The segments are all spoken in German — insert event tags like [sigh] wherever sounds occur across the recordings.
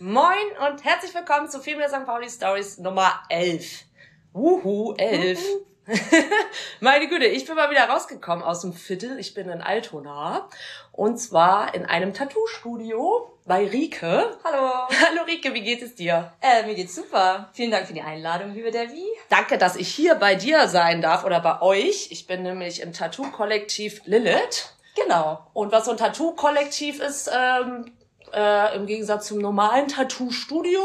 Moin und herzlich willkommen zu Female St. Pauli Stories Nummer 11. Wuhu, 11. [laughs] Meine Güte, ich bin mal wieder rausgekommen aus dem Viertel. Ich bin in Altona. Und zwar in einem Tattoo-Studio bei Rike. Hallo. [laughs] Hallo Rike, wie geht es dir? Äh, mir geht's super. Vielen Dank für die Einladung, liebe Debbie. Danke, dass ich hier bei dir sein darf oder bei euch. Ich bin nämlich im Tattoo-Kollektiv Lilith. Genau. Und was so ein Tattoo-Kollektiv ist, ähm, äh, im Gegensatz zum normalen Tattoo-Studio.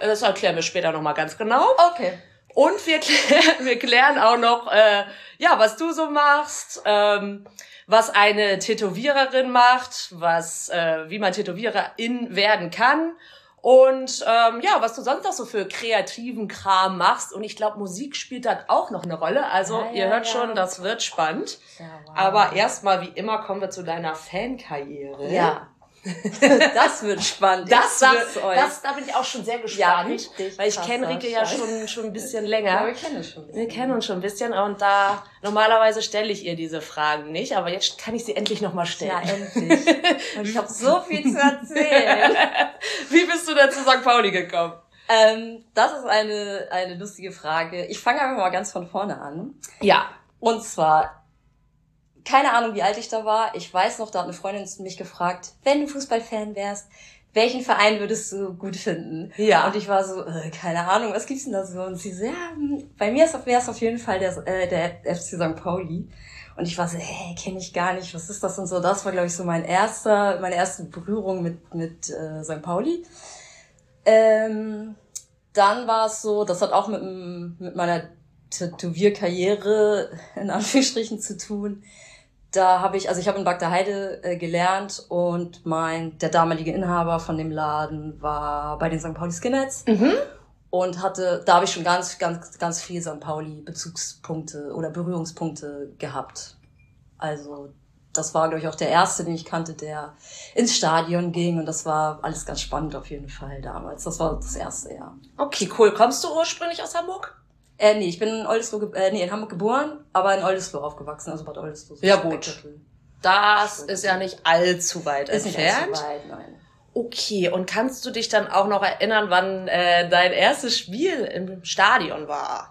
Äh, das erklären wir später nochmal ganz genau. Okay. Und wir, klären, [laughs] wir klären auch noch, äh, ja, was du so machst, ähm, was eine Tätowiererin macht, was, äh, wie man Tätowiererin werden kann und ähm, ja, was du sonst noch so für kreativen Kram machst. Und ich glaube, Musik spielt dann auch noch eine Rolle. Also ja, ihr ja, hört ja. schon, das wird spannend. Ja, wow. Aber erstmal, wie immer, kommen wir zu deiner Fankarriere. Ja. [laughs] das wird spannend. Das, wird, euch. das, da bin ich auch schon sehr Ja, gespannt. richtig weil ich kenne Rike ja schon, schon ein bisschen ja, länger. wir kennen es schon. ein Wir bisschen. kennen uns schon ein bisschen und da normalerweise stelle ich ihr diese Fragen nicht, aber jetzt kann ich sie endlich nochmal Ja, stellen. endlich. Und [laughs] ich habe so viel zu erzählen. [laughs] Wie bist du denn zu St. Pauli gekommen? ähm, das ist eine, eine lustige Frage. Ich fange einfach mal ganz von vorne an. Ja. Und zwar, keine Ahnung, wie alt ich da war. Ich weiß noch, da hat eine Freundin mich gefragt, wenn du Fußballfan wärst, welchen Verein würdest du gut finden? Ja. Und ich war so, äh, keine Ahnung, was gibt's denn da so? Und sie so, ja, hm, bei mir wäre es auf jeden Fall der, äh, der FC St. Pauli. Und ich war so, hey, kenne ich gar nicht, was ist das und so. Das war, glaube ich, so mein erster, meine erste Berührung mit, mit äh, St. Pauli. Ähm, dann war es so, das hat auch mit, mit meiner Tätowierkarriere in Anführungsstrichen zu tun. Da habe ich, also ich habe in Bagdaheide äh, gelernt und mein der damalige Inhaber von dem Laden war bei den St. Pauli Skinheads Mhm. und hatte, da habe ich schon ganz, ganz, ganz viel St. Pauli Bezugspunkte oder Berührungspunkte gehabt. Also das war, glaube ich, auch der erste, den ich kannte, der ins Stadion ging und das war alles ganz spannend auf jeden Fall damals. Das war das erste Jahr. Okay, cool. Kommst du ursprünglich aus Hamburg? Äh, nee, ich bin in Oldesloe, äh, nee, in Hamburg geboren, aber in Oldesloe aufgewachsen, also Bad Oldesloe. so Ja, gut. Das ist ja nicht allzu weit Ist nicht entfernt. allzu weit, nein. Okay, und kannst du dich dann auch noch erinnern, wann äh, dein erstes Spiel im Stadion war?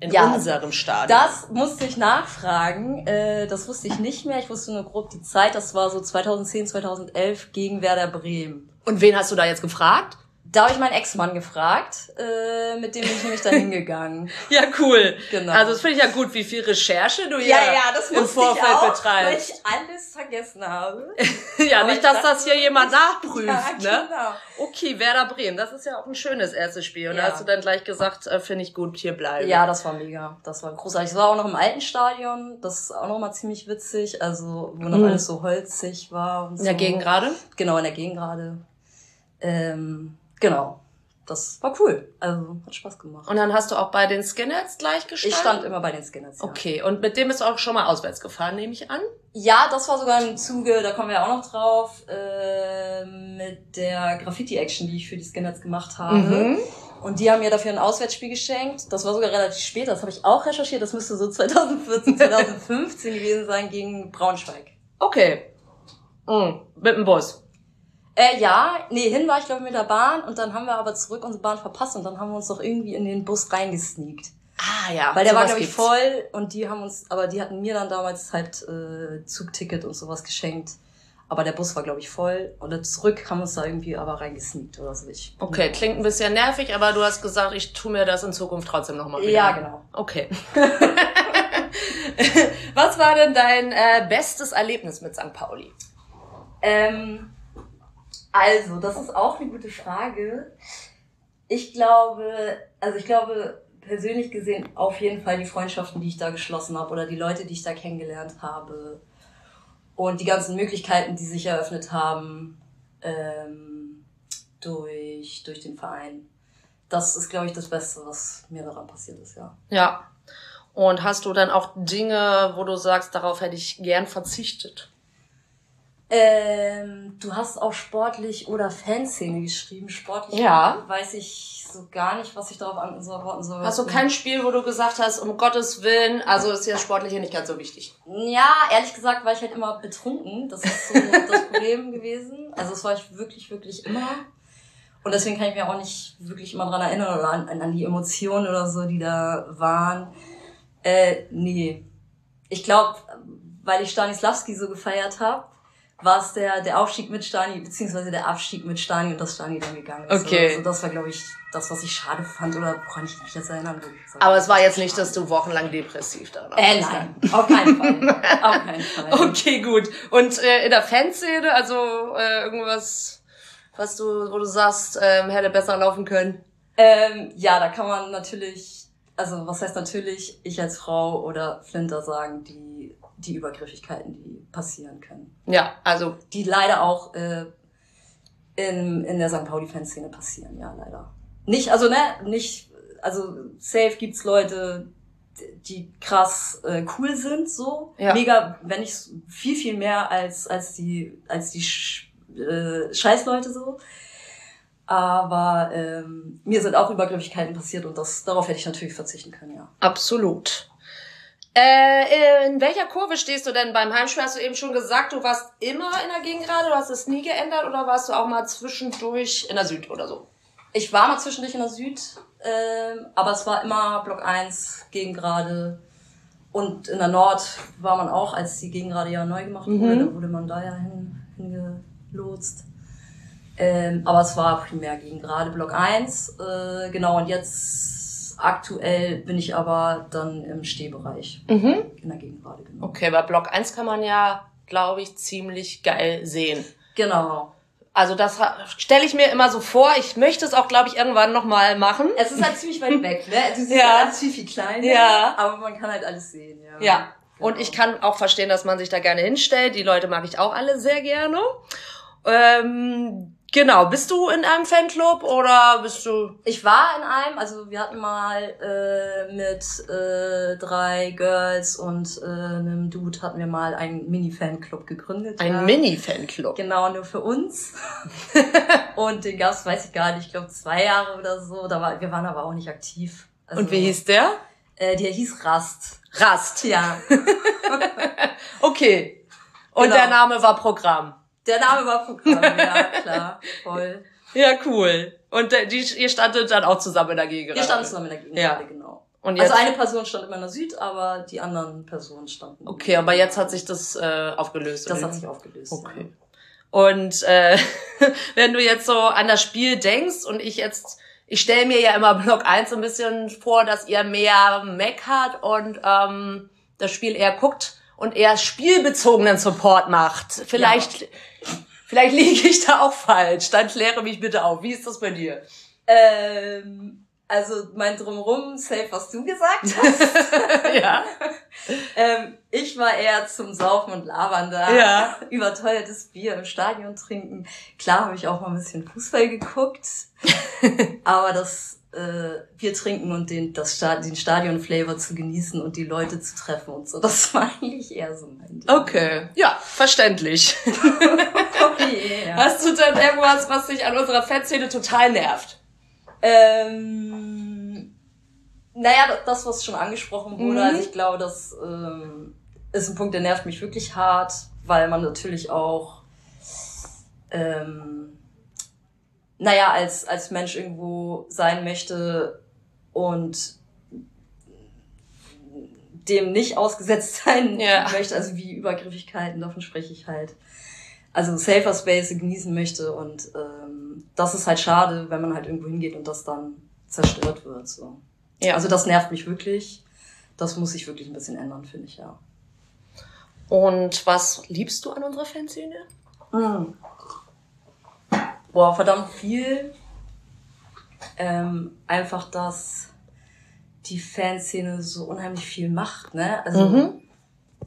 In Ja, unserem Stadion. Das musste ich nachfragen. Äh, das wusste ich nicht mehr. Ich wusste nur grob die Zeit. Das war so 2010, 2011 gegen Werder Bremen. Und wen hast du da jetzt gefragt? Da habe ich meinen Ex-Mann gefragt. Äh, mit dem bin ich nämlich da [laughs] hingegangen. Ja, cool. Genau. Also das finde ich ja gut, wie viel Recherche du hier im wusste Vorfeld ich auch, weil betreibst. ich alles vergessen habe. [laughs] ja, Aber nicht, ich dass dachte das hier jemand nachprüft, ja, ne? Genau. Okay, Werder Bremen, das ist ja auch ein schönes erstes Spiel. Und da Ja. hast du dann gleich gesagt, äh, finde ich gut, hier bleiben. Ja, das war mega. Das war großartig. Es war auch noch im alten Stadion. Das ist auch noch mal ziemlich witzig. Also, wo noch Mhm. alles so holzig war und so. In der Gegend gerade? Genau, in der Gegend gerade. Ähm, genau. Das war cool. Also, hat Spaß gemacht. Und dann hast du auch bei den Skinheads gleich gestanden? ich stand immer bei den Skinheads. Ja. Okay, und mit dem bist du auch schon mal auswärts gefahren, nehme ich an? Ja, das war sogar im Zuge, da kommen wir auch noch drauf, äh, mit der Graffiti-Action, die ich für die Skinheads gemacht habe. Mhm. Und die haben mir dafür ein Auswärtsspiel geschenkt. Das war sogar relativ spät, das habe ich auch recherchiert. Das müsste so 2014, 2015 [laughs] gewesen sein gegen Braunschweig. Okay. Mhm. Mit dem Bus. Äh, ja, nee, hin war ich glaube mit der Bahn und dann haben wir aber zurück unsere Bahn verpasst und dann haben wir uns doch irgendwie in den Bus reingesneakt. Ah ja. Weil der war glaube ich voll und die haben uns, aber die hatten mir dann damals halt äh, Zugticket und sowas geschenkt. Aber der Bus war glaube ich voll und dann zurück haben wir uns da irgendwie aber reingesneakt oder so. Ich, Okay, klingt ein bisschen nervig, aber du hast gesagt, ich tu mir das in Zukunft trotzdem nochmal wieder. Ja, genau. Okay. [laughs] Was war denn dein äh, bestes Erlebnis mit St. Pauli? Ähm, also, das ist auch eine gute Frage. Ich glaube, also ich glaube persönlich gesehen auf jeden Fall die Freundschaften, die ich da geschlossen habe oder die Leute, die ich da kennengelernt habe und die ganzen Möglichkeiten, die sich eröffnet haben ähm, durch, durch den Verein. Das ist, glaube ich, das Beste, was mir daran passiert ist, ja. Ja. Und hast du dann auch Dinge, wo du sagst, darauf hätte ich gern verzichtet? Ähm, du hast auch sportlich oder Fanszene geschrieben. Sportlich Ja. weiß ich so gar nicht, was ich darauf antworten soll. Hast du kein Spiel, wo du gesagt hast, um Gottes Willen, also ist dir das Sportliche nicht ganz so wichtig? Ja, ehrlich gesagt war ich halt immer betrunken. Das ist so [laughs] das Problem gewesen. Also das war ich wirklich, wirklich immer. Und deswegen kann ich mir auch nicht wirklich immer dran erinnern oder an, an die Emotionen oder so, die da waren. Äh, nee. Ich glaube, weil ich Stanislavski so gefeiert habe, war es der, der Aufstieg mit Stani, beziehungsweise der Abstieg mit Stani und dass Stani dann gegangen ist. Okay. Also das war, glaube ich, das, was ich schade fand oder woran ich mich jetzt erinnern würde. Aber es war jetzt nicht, dass du wochenlang depressiv da warst. Äh, nein, auf keinen Fall. auf keinen Fall. [laughs] Okay, gut. Und äh, in der Fanszene, also äh, irgendwas, was du, wo du sagst, ähm, hätte besser laufen können? Ähm, ja, da kann man natürlich, also was heißt natürlich, ich als Frau oder Flinter sagen, die, die Übergriffigkeiten, die passieren können. Ja, also Die leider auch äh, in, in der St. Pauli-Fanszene passieren, ja, leider. Nicht, also ne, nicht, also safe gibt's Leute, die krass äh, cool sind, so. Ja. Mega, wenn nicht viel, viel mehr als, als die, als die Sch äh, Scheißleute so. Aber ähm, mir sind auch Übergriffigkeiten passiert und das, darauf hätte ich natürlich verzichten können, ja. absolut. Äh, in welcher Kurve stehst du denn beim Heimspiel? Hast du eben schon gesagt, du warst immer in der Gegengrade, du hast es nie geändert oder warst du auch mal zwischendurch in der Süd oder so? Ich war mal zwischendurch in der Süd, ähm, aber es war immer Block 1 Gegengrade. Und in der Nord war man auch, als die Gegengrade ja neu gemacht wurde, da wurde man da ja hin, hingelotst. Ähm, aber es war primär Gegengrade Block 1. Äh, genau, und jetzt aktuell bin ich aber dann im Stehbereich. Mhm. In der Gegengrade, genau. Okay, bei Block 1 kann man ja, glaube ich, ziemlich geil sehen. Genau. Also das stelle ich mir immer so vor. Ich möchte es auch, glaube ich, irgendwann nochmal machen. Es ist halt ziemlich weit weg, ne? Es ist Ja. halt viel, viel kleiner. Ja. Aber man kann halt alles sehen, ja. Ja. Und Genau. ich kann auch verstehen, dass man sich da gerne hinstellt. Die Leute mag ich auch alle sehr gerne. Ähm, genau. Bist du in einem Fanclub oder bist du? Ich war in einem, also wir hatten mal äh, mit äh, drei Girls und äh, einem Dude hatten wir mal einen Mini-Fanclub gegründet. Ein ja. Mini-Fanclub. Genau, nur für uns. [laughs] und den gab's, weiß ich gar nicht, ich glaube zwei Jahre oder so. Da war, wir waren aber auch nicht aktiv. Also, Und wie hieß der? Äh, der hieß Rast. Rast. Ja. [laughs] Okay. Und Genau. der Name war Programm. Der Name war Programm, ja, klar, voll. Ja, cool. Und äh, die, ihr standet dann auch zusammen in der Gegend. Wir standen zusammen in der Gegend, Ja. genau. Und jetzt, Also eine Person stand immer in der Süd, aber die anderen Personen standen. okay, aber jetzt hat sich das äh, aufgelöst. Das oder? hat sich aufgelöst. Okay. Und äh, [laughs] wenn du jetzt so an das Spiel denkst und ich jetzt, ich stelle mir ja immer Block 1 so ein bisschen vor, dass ihr mehr meckert und ähm, das Spiel eher guckt und eher spielbezogenen Support macht. Vielleicht, vielleicht liege ich da auch falsch. Dann kläre mich bitte auf. Wie ist das bei dir? Ähm, also mein Drumrum, safe, was du gesagt hast. [laughs] ja. ähm, ich war eher zum Saufen und Labern da. Ja. Überteuertes Bier im Stadion trinken. Klar habe ich auch mal ein bisschen Fußball geguckt. [laughs] aber das äh, Bier trinken und den, das Stadion, den Stadion-Flavor zu genießen und die Leute zu treffen und so, das [laughs] war eigentlich eher so mein Ding. Okay. Ja, verständlich. Okay, ja. Hast du denn irgendwas, was dich an unserer Fanszene total nervt? Ähm, naja, das, was schon angesprochen wurde, mhm. also ich glaube, das ähm, ist ein Punkt, der nervt mich wirklich hart, weil man natürlich auch, ähm, naja, als, als Mensch irgendwo sein möchte und dem nicht ausgesetzt [laughs] sein ja. möchte, also wie Übergriffigkeiten, davon spreche ich halt. Also Safer Space genießen möchte und ähm, das ist halt schade, wenn man halt irgendwo hingeht und das dann zerstört wird. So. Ja. Also das nervt mich wirklich. Das muss sich wirklich ein bisschen ändern, finde ich, ja. Und was liebst du an unserer Fanszene? Mhm. Boah, verdammt viel. Ähm, einfach, dass die Fanszene so unheimlich viel macht, ne? Also, mhm.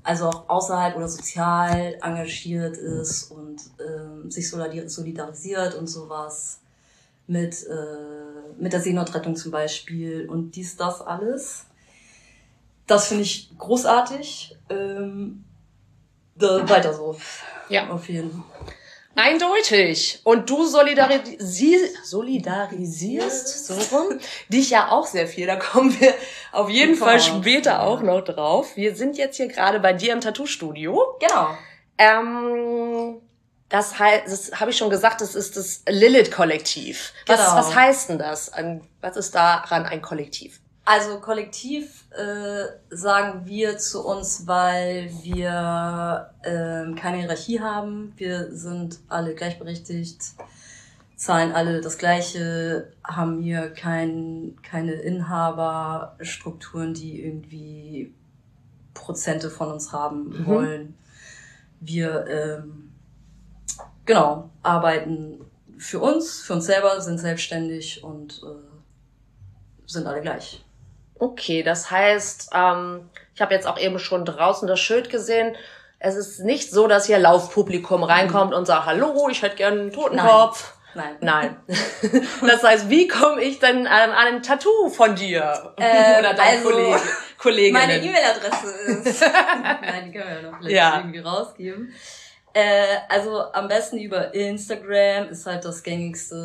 also auch außerhalb oder sozial engagiert ist und ähm, sich solidarisiert und sowas mit, äh, mit der Seenotrettung zum Beispiel und dies, das alles. Das finde ich großartig. Ähm, da, weiter so. Ja. Auf jeden Fall. Eindeutig. Und du solidarisi solidarisierst, so rum, dich ja auch sehr viel. Da kommen wir auf jeden Fall später auch noch drauf. Wir sind jetzt hier gerade bei dir im Tattoo-Studio. Genau. Ähm, das heißt, das habe ich schon gesagt, das ist das Lilith-Kollektiv. Was, genau. was heißt denn das? Was ist daran ein Kollektiv? Also kollektiv äh, sagen wir zu uns, weil wir äh, keine Hierarchie haben. Wir sind alle gleichberechtigt, zahlen alle das Gleiche, haben hier kein, keine Inhaberstrukturen, die irgendwie Prozente von uns haben mhm. wollen. Wir ähm, genau arbeiten für uns, für uns selber, sind selbstständig und äh, sind alle gleich. Okay, das heißt, ähm, ich habe jetzt auch eben schon draußen das Schild gesehen. Es ist nicht so, dass hier Laufpublikum reinkommt mhm. und sagt, hallo, ich hätte gern einen Totenkopf. Nein. Nein. Nein. [laughs] das heißt, wie komme ich denn an, an ein Tattoo von dir? Äh, Oder dein also, Kollege, Kolleginnen? Meine E-Mail-Adresse ist. [laughs] Nein, die können wir ja noch vielleicht ja. irgendwie rausgeben. Äh, also am besten über Instagram ist halt das gängigste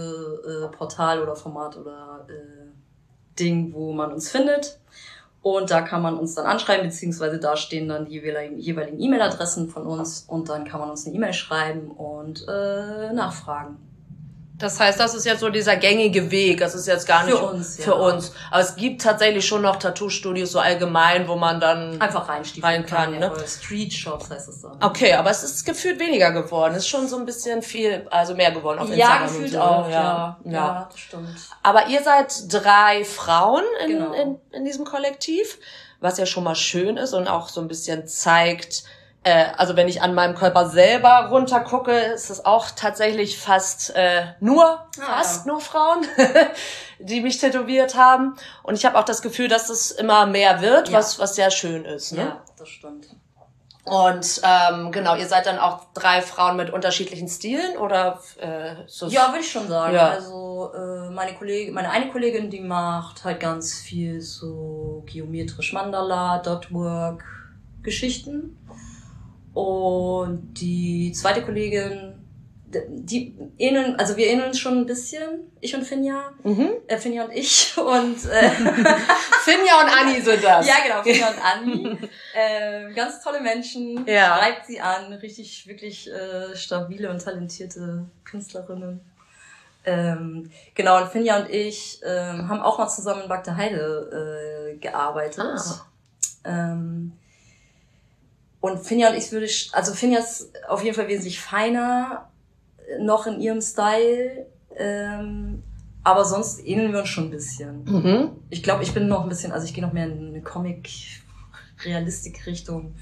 äh, Portal oder Format oder äh, Ding, wo man uns findet. Und da kann man uns dann anschreiben, beziehungsweise da stehen dann die jeweiligen E-Mail-Adressen von uns und dann kann man uns eine E-Mail schreiben und äh, nachfragen. Das heißt, das ist jetzt so dieser gängige Weg. Das ist jetzt gar nicht für uns. Für ja. uns. Aber es gibt tatsächlich schon noch Tattoo-Studios so allgemein, wo man dann einfach rein kann. Ne? Street Shops heißt es dann. Okay, aber es ist gefühlt weniger geworden. Es ist schon so ein bisschen viel, also mehr geworden auf Instagram. Ja, gefühlt so. auch. Ja. Ja. ja, das stimmt. Aber ihr seid drei Frauen in, genau. in, in diesem Kollektiv, was ja schon mal schön ist und auch so ein bisschen zeigt, äh, also wenn ich an meinem Körper selber runtergucke, ist es auch tatsächlich fast äh, nur, ah, fast ja. nur Frauen, [laughs] die mich tätowiert haben. Und ich habe auch das Gefühl, dass es immer mehr wird, ja. was, was sehr schön ist. Ne? Ja, das stimmt. Und ähm, genau, ihr seid dann auch drei Frauen mit unterschiedlichen Stilen oder äh, so Ja, würde ich schon sagen. Ja. Also äh, meine Kollegin, meine eine Kollegin, die macht halt ganz viel so geometrisch Mandala, Dotwork, Geschichten. Und die zweite Kollegin, die ähneln, also wir ähneln uns schon ein bisschen, ich und Finja, mhm. äh, Finja und ich [laughs] und äh, [laughs] Finja und Anni sind das. Ja, genau, Finja und Anni. [laughs] äh, ganz tolle Menschen, ja. schreibt sie an, richtig, wirklich äh, stabile und talentierte Künstlerinnen. Ähm, genau, und Finja und ich ähm, haben auch mal zusammen in Bagde Heide äh, gearbeitet. Ah. Ähm, und Finja und ich würde, also Finja ist auf jeden Fall wesentlich feiner, noch in ihrem Style. Ähm, aber sonst ähneln wir uns schon ein bisschen. Mhm. Ich glaube, ich bin noch ein bisschen, also ich gehe noch mehr in eine Comic-Realistik-Richtung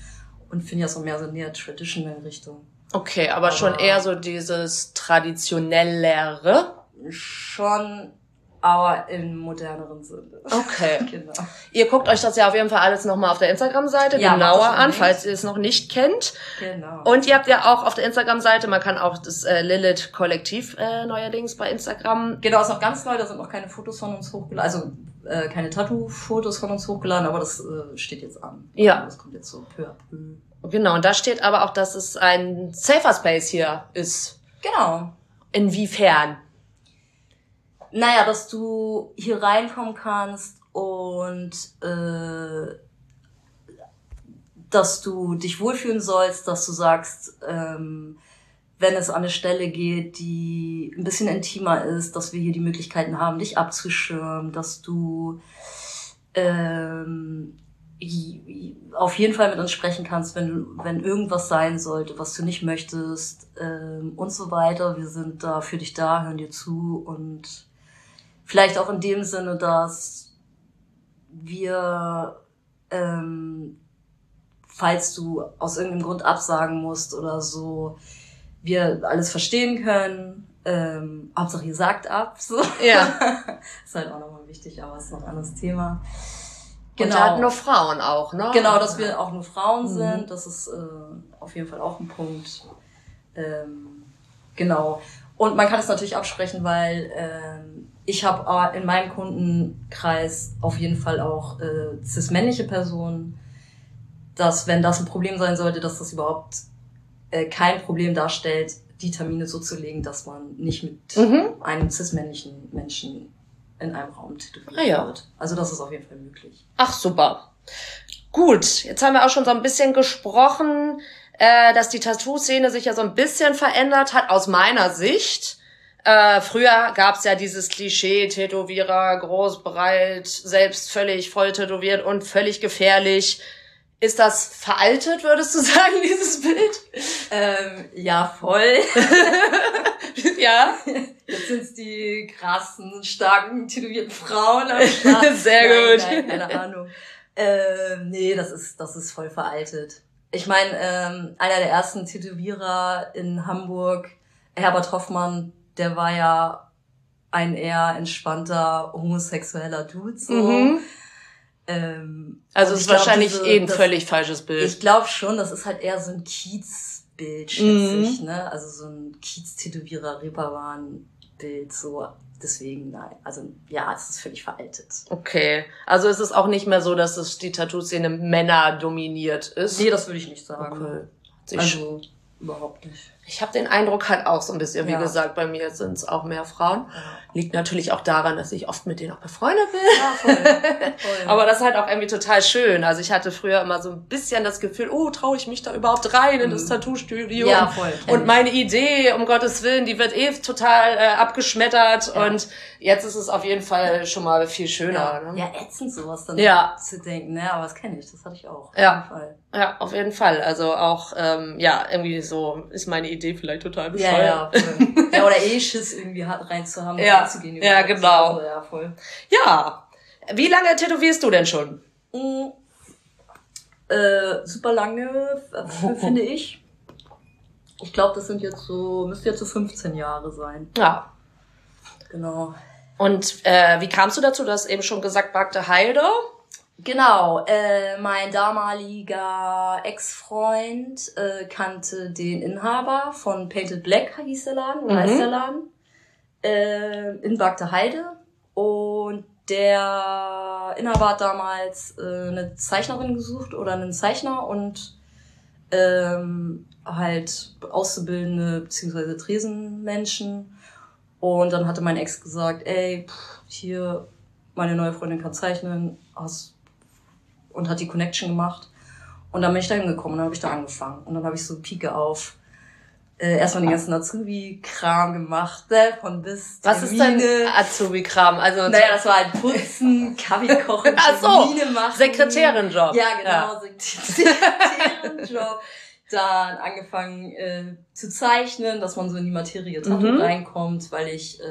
und Finja ist auch mehr so näher Traditional-Richtung. Okay, aber, aber schon eher so dieses traditionellere. Schon aber im moderneren Sinne. Okay. [laughs] genau. Ihr guckt euch das ja auf jeden Fall alles nochmal auf der Instagram-Seite ja, genauer an, falls ihr es noch nicht kennt. Genau. Und ihr habt ja auch auf der Instagram-Seite, man kann auch das äh, Lilith-Kollektiv äh, neuerdings bei Instagram. Genau, ist noch ganz neu, da sind noch keine Fotos von uns hochgeladen, also äh, keine Tattoo-Fotos von uns hochgeladen, aber das äh, steht jetzt an. Ja. Also das kommt jetzt so peu à peu. Genau, und da steht aber auch, dass es ein Safer Space hier ist. Genau. Inwiefern? Naja, dass du hier reinkommen kannst und äh, dass du dich wohlfühlen sollst, dass du sagst, ähm, wenn es an eine Stelle geht, die ein bisschen intimer ist, dass wir hier die Möglichkeiten haben, dich abzuschirmen, dass du ähm, auf jeden Fall mit uns sprechen kannst, wenn, wenn irgendwas sein sollte, was du nicht möchtest ähm, und so weiter. Wir sind da für dich da, hören dir zu und vielleicht auch in dem Sinne, dass wir, ähm, falls du aus irgendeinem Grund absagen musst oder so, wir alles verstehen können. Ähm, Hauptsache ihr sagt ab. So. Ja. [laughs] ist halt auch nochmal wichtig, aber ist noch ein anderes Thema. Genau. Und halt nur Frauen auch, ne? Genau, dass wir auch nur Frauen mhm. sind. Das ist äh, auf jeden Fall auch ein Punkt. Ähm, genau. Und man kann es natürlich absprechen, weil ähm, ich habe in meinem Kundenkreis auf jeden Fall auch äh, cis-männliche Personen, dass wenn das ein Problem sein sollte, dass das überhaupt äh, kein Problem darstellt, die Termine so zu legen, dass man nicht mit mhm. einem cis-männlichen Menschen in einem Raum tätowiert ah, ja. wird. Also das ist auf jeden Fall möglich. Ach, super. Gut, jetzt haben wir auch schon so ein bisschen gesprochen, äh, dass die Tattoo-Szene sich ja so ein bisschen verändert hat, aus meiner Sicht. Äh, früher gab's ja dieses Klischee, Tätowierer, groß, breit, selbst völlig voll tätowiert und völlig gefährlich. Ist das veraltet, würdest du [laughs] sagen, dieses Bild? Ähm, ja, voll. [laughs] ja. Jetzt sind's die krassen, starken, tätowierten Frauen. [laughs] Sehr nein, gut. Nein, keine Ahnung. Ähm, nee, das ist, das ist voll veraltet. Ich meine, ähm, einer der ersten Tätowierer in Hamburg, Herbert Hoffmann, der war ja ein eher entspannter homosexueller Dude. So. Mhm. Ähm, also es ist wahrscheinlich diese, eh ein das, völlig falsches Bild. Ich glaube schon, das ist halt eher so ein Kiezbild, schätze mhm. ich, ne? Also so ein Kiez-Tätowierer, Reeperbahn-Bild, so. Deswegen, nein. Also ja, es ist völlig veraltet. Okay. Also ist es auch nicht mehr so, dass es die Tattoo-Szene Männer dominiert ist? Nee, das würde ich nicht sagen. Okay. Also überhaupt nicht. Ich habe den Eindruck halt auch so ein bisschen, wie ja. gesagt, bei mir sind es auch mehr Frauen. Liegt natürlich auch daran, dass ich oft mit denen auch befreundet bin. Ja, voll. [laughs] voll. Aber das ist halt auch irgendwie total schön. Also ich hatte früher immer so ein bisschen das Gefühl, oh, traue ich mich da überhaupt rein in das mhm. Tattoo-Studio? Ja, voll. Und meine Idee, um Gottes Willen, die wird eh total äh, abgeschmettert. Ja. Und jetzt ist es auf jeden Fall schon mal viel schöner. Ja, ne? ja ätzend sowas dann ja. zu denken. Ne? Aber das kenne ich, das hatte ich auch. Ja. Auf jeden Fall. Ja, auf jeden Fall. Also auch, ähm, ja, irgendwie so ist meine Idee vielleicht total bescheuert. Ja, ja, ja oder eh Schiss irgendwie reinzuhaben, ja, reinzugehen. Ja, genau. Also, ja, voll. Ja. Wie lange tätowierst du denn schon? Mhm. Äh, super lange, finde ich. Ich glaube, das sind jetzt so, müsste jetzt so 15 Jahre sein. Ja. Genau. Und äh, wie kamst du dazu? Du hast eben schon gesagt, Bagde Heide. Genau, äh, mein damaliger Ex-Freund äh, kannte den Inhaber von Painted Black, hieß der Laden, oder mhm. heißt der Laden, äh, in Bagde Heide. Und der Inhaber hat damals äh, eine Zeichnerin gesucht oder einen Zeichner und ähm, halt Auszubildende beziehungsweise Tresenmenschen. Und dann hatte mein Ex gesagt, ey, pff, hier, meine neue Freundin kann zeichnen, hast und hat die Connection gemacht. Und dann bin ich da hingekommen und dann habe ich da angefangen. Und dann habe ich so Pike auf äh, erstmal den ganzen Azubi-Kram gemacht, ne? von bis Was ist denn Azubi-Kram? Also naja, das war halt Putzen, [laughs] Kaffee kochen, Ach so, Termine machen. Sekretärin-Job. Ja, genau, ja. Sekretärin-Job. [laughs] Dann angefangen äh, zu zeichnen, dass man so in die Materie Tattoo mhm. reinkommt, weil ich äh,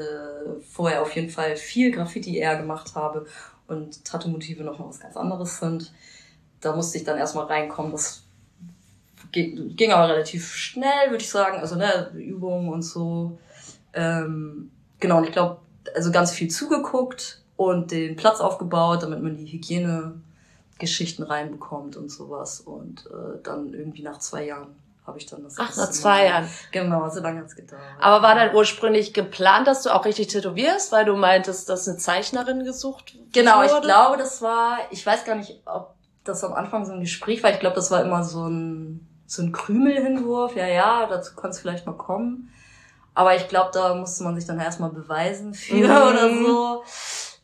vorher auf jeden Fall viel Graffiti eher gemacht habe und Tattoo-Motive noch mal was ganz anderes sind. Da musste ich dann erstmal reinkommen. Das ging, aber relativ schnell, würde ich sagen. Also ne, Übungen und so. Ähm, genau, und ich glaube, also ganz viel zugeguckt und den Platz aufgebaut, damit man die Hygienegeschichten reinbekommt und sowas. Und äh, dann irgendwie nach zwei Jahren habe ich dann das. Ach, nach zwei Jahren. Genau, so lange hat's gedauert. Aber war dann ursprünglich geplant, dass du auch richtig tätowierst, weil du meintest, dass eine Zeichnerin gesucht Genau, wurde? ich glaube, das war, ich weiß gar nicht, ob das am Anfang so ein Gespräch war. Ich glaube, das war immer so ein, so ein Krümelhinwurf. Ja, ja, dazu kann es vielleicht mal kommen. Aber ich glaube, da musste man sich dann erstmal beweisen für mhm. oder so.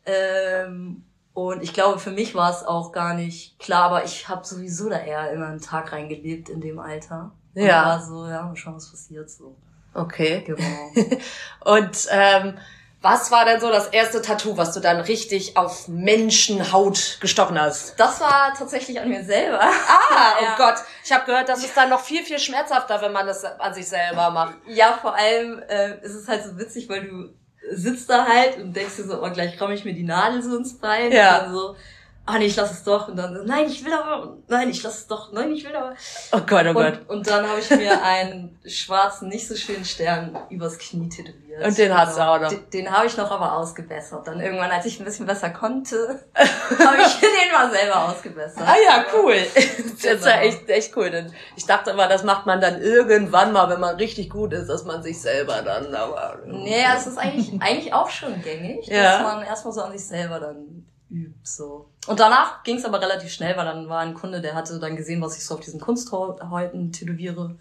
Ähm, und ich glaube, für mich war es auch gar nicht klar, aber ich habe sowieso da eher immer einen Tag reingelebt in dem Alter. Und ja. war so, ja, mal schauen, was passiert so. Okay. Genau. [laughs] und ähm, was war denn so das erste Tattoo, was du dann richtig auf Menschenhaut gestochen hast? Das war tatsächlich an mir selber. Ah, [laughs] oh Gott. Ich habe gehört, das ist dann noch viel, viel schmerzhafter, wenn man das an sich selber macht. Ja, vor allem äh, ist es halt so witzig, weil du sitzt da halt und denkst dir so, oh, gleich komme ich mir die Nadel so ins Bein. Ja. Und so, ah nee, ich lass es doch. Und dann, nein, ich will aber, nein, ich lass es doch, nein, ich will aber. Oh Gott, oh und, Gott. Und dann habe ich mir einen schwarzen, nicht so schönen Stern übers Knie tätowiert. Und den hast du auch noch? Den, den habe ich noch aber ausgebessert. Dann irgendwann, als ich ein bisschen besser konnte, [laughs] habe ich den mal selber ausgebessert. Ah ja, cool. [laughs] das ist ja echt, echt cool. Denn ich dachte immer, das macht man dann irgendwann mal, wenn man richtig gut ist, dass man sich selber dann, aber. Nee, es ist eigentlich, eigentlich auch schon gängig, ja. dass man erstmal so an sich selber dann übt, so. Und danach ging es aber relativ schnell, weil dann war ein Kunde, der hatte dann gesehen, was ich so auf diesen Kunsthäuten tätowiere.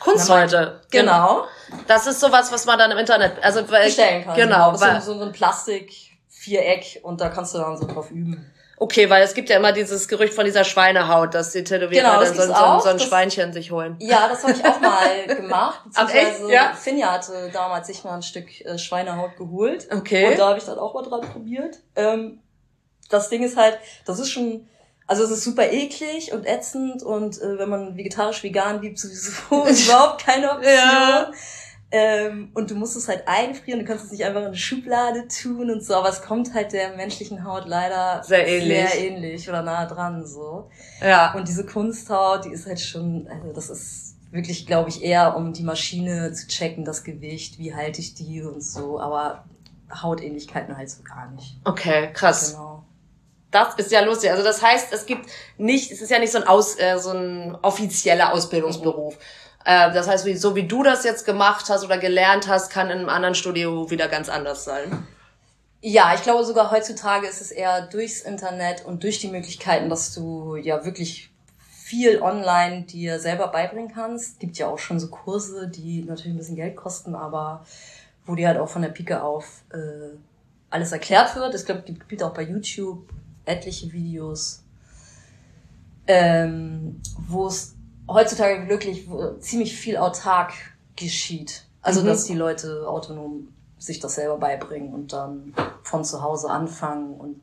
Kunsthäute. Genau. Das ist sowas, was man dann im Internet, also weil, bestellen kann. Genau. Das ist so, so ein Plastik-Viereck und da kannst du dann so drauf üben. Okay, weil es gibt ja immer dieses Gerücht von dieser Schweinehaut, dass die Tätowierer genau, dann so, so, so, ein Schweinchen sich holen. Ja, das habe ich auch mal [laughs] gemacht. Ach echt? Ja? Finja hatte damals sich mal ein Stück äh, Schweinehaut geholt. Okay. Und da habe ich dann auch mal dran probiert. Ähm, das Ding ist halt, das ist schon, also es ist super eklig und ätzend und äh, wenn man vegetarisch vegan liebt, sowieso [laughs] überhaupt keine Option. Ja. Ähm, und du musst es halt einfrieren, du kannst es nicht einfach in eine Schublade tun und so, aber es kommt halt der menschlichen Haut leider sehr ähnlich, sehr ähnlich oder nah dran so. Ja. Und diese Kunsthaut, die ist halt schon, also das ist wirklich, glaube ich, eher um die Maschine zu checken, das Gewicht, wie halte ich die und so, aber Hautähnlichkeiten halt so gar nicht. Okay, krass. Genau. Das ist ja lustig. Also das heißt, es gibt nicht, es ist ja nicht so ein, Aus, äh, so ein offizieller Ausbildungsberuf. Mhm. Äh, das heißt, wie, so wie du das jetzt gemacht hast oder gelernt hast, kann in einem anderen Studio wieder ganz anders sein. Ja, ich glaube sogar heutzutage ist es eher durchs Internet und durch die Möglichkeiten, dass du ja wirklich viel online dir selber beibringen kannst. Gibt ja auch schon so Kurse, die natürlich ein bisschen Geld kosten, aber wo dir halt auch von der Pike auf äh, alles erklärt wird. Es glaube, gibt auch bei YouTube etliche Videos, ähm, wo es heutzutage wirklich ziemlich viel autark geschieht. Also, mhm. dass die Leute autonom sich das selber beibringen und dann von zu Hause anfangen und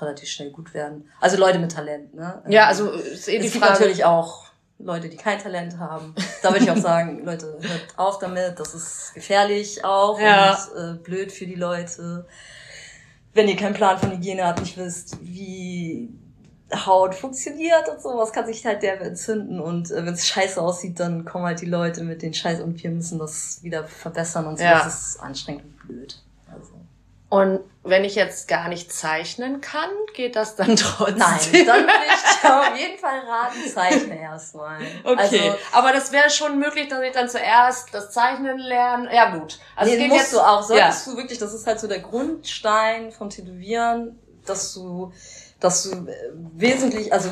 relativ schnell gut werden. Also Leute mit Talent, ne? Ja, also ist eh die es gibt natürlich auch Leute, die kein Talent haben. Da würde ich auch sagen, [laughs] Leute, hört auf damit, das ist gefährlich auch ja. und äh, blöd für die Leute wenn ihr keinen Plan von Hygiene habt, nicht wisst, wie Haut funktioniert und sowas, kann sich halt der entzünden und äh, wenn es scheiße aussieht, dann kommen halt die Leute mit den Scheiß und wir müssen das wieder verbessern und so. Ja. Das ist anstrengend und blöd. Und wenn ich jetzt gar nicht zeichnen kann, geht das dann [laughs] trotzdem? Nein, dann würde ich auf jeden Fall raten, zeichne erstmal. Okay, also, aber das wäre schon möglich, dass ich dann zuerst das Zeichnen lerne. Ja gut. Also nee, musst jetzt, du auch. Solltest ja. du wirklich, das ist halt so der Grundstein vom Tätowieren, dass du, dass du äh, wesentlich, also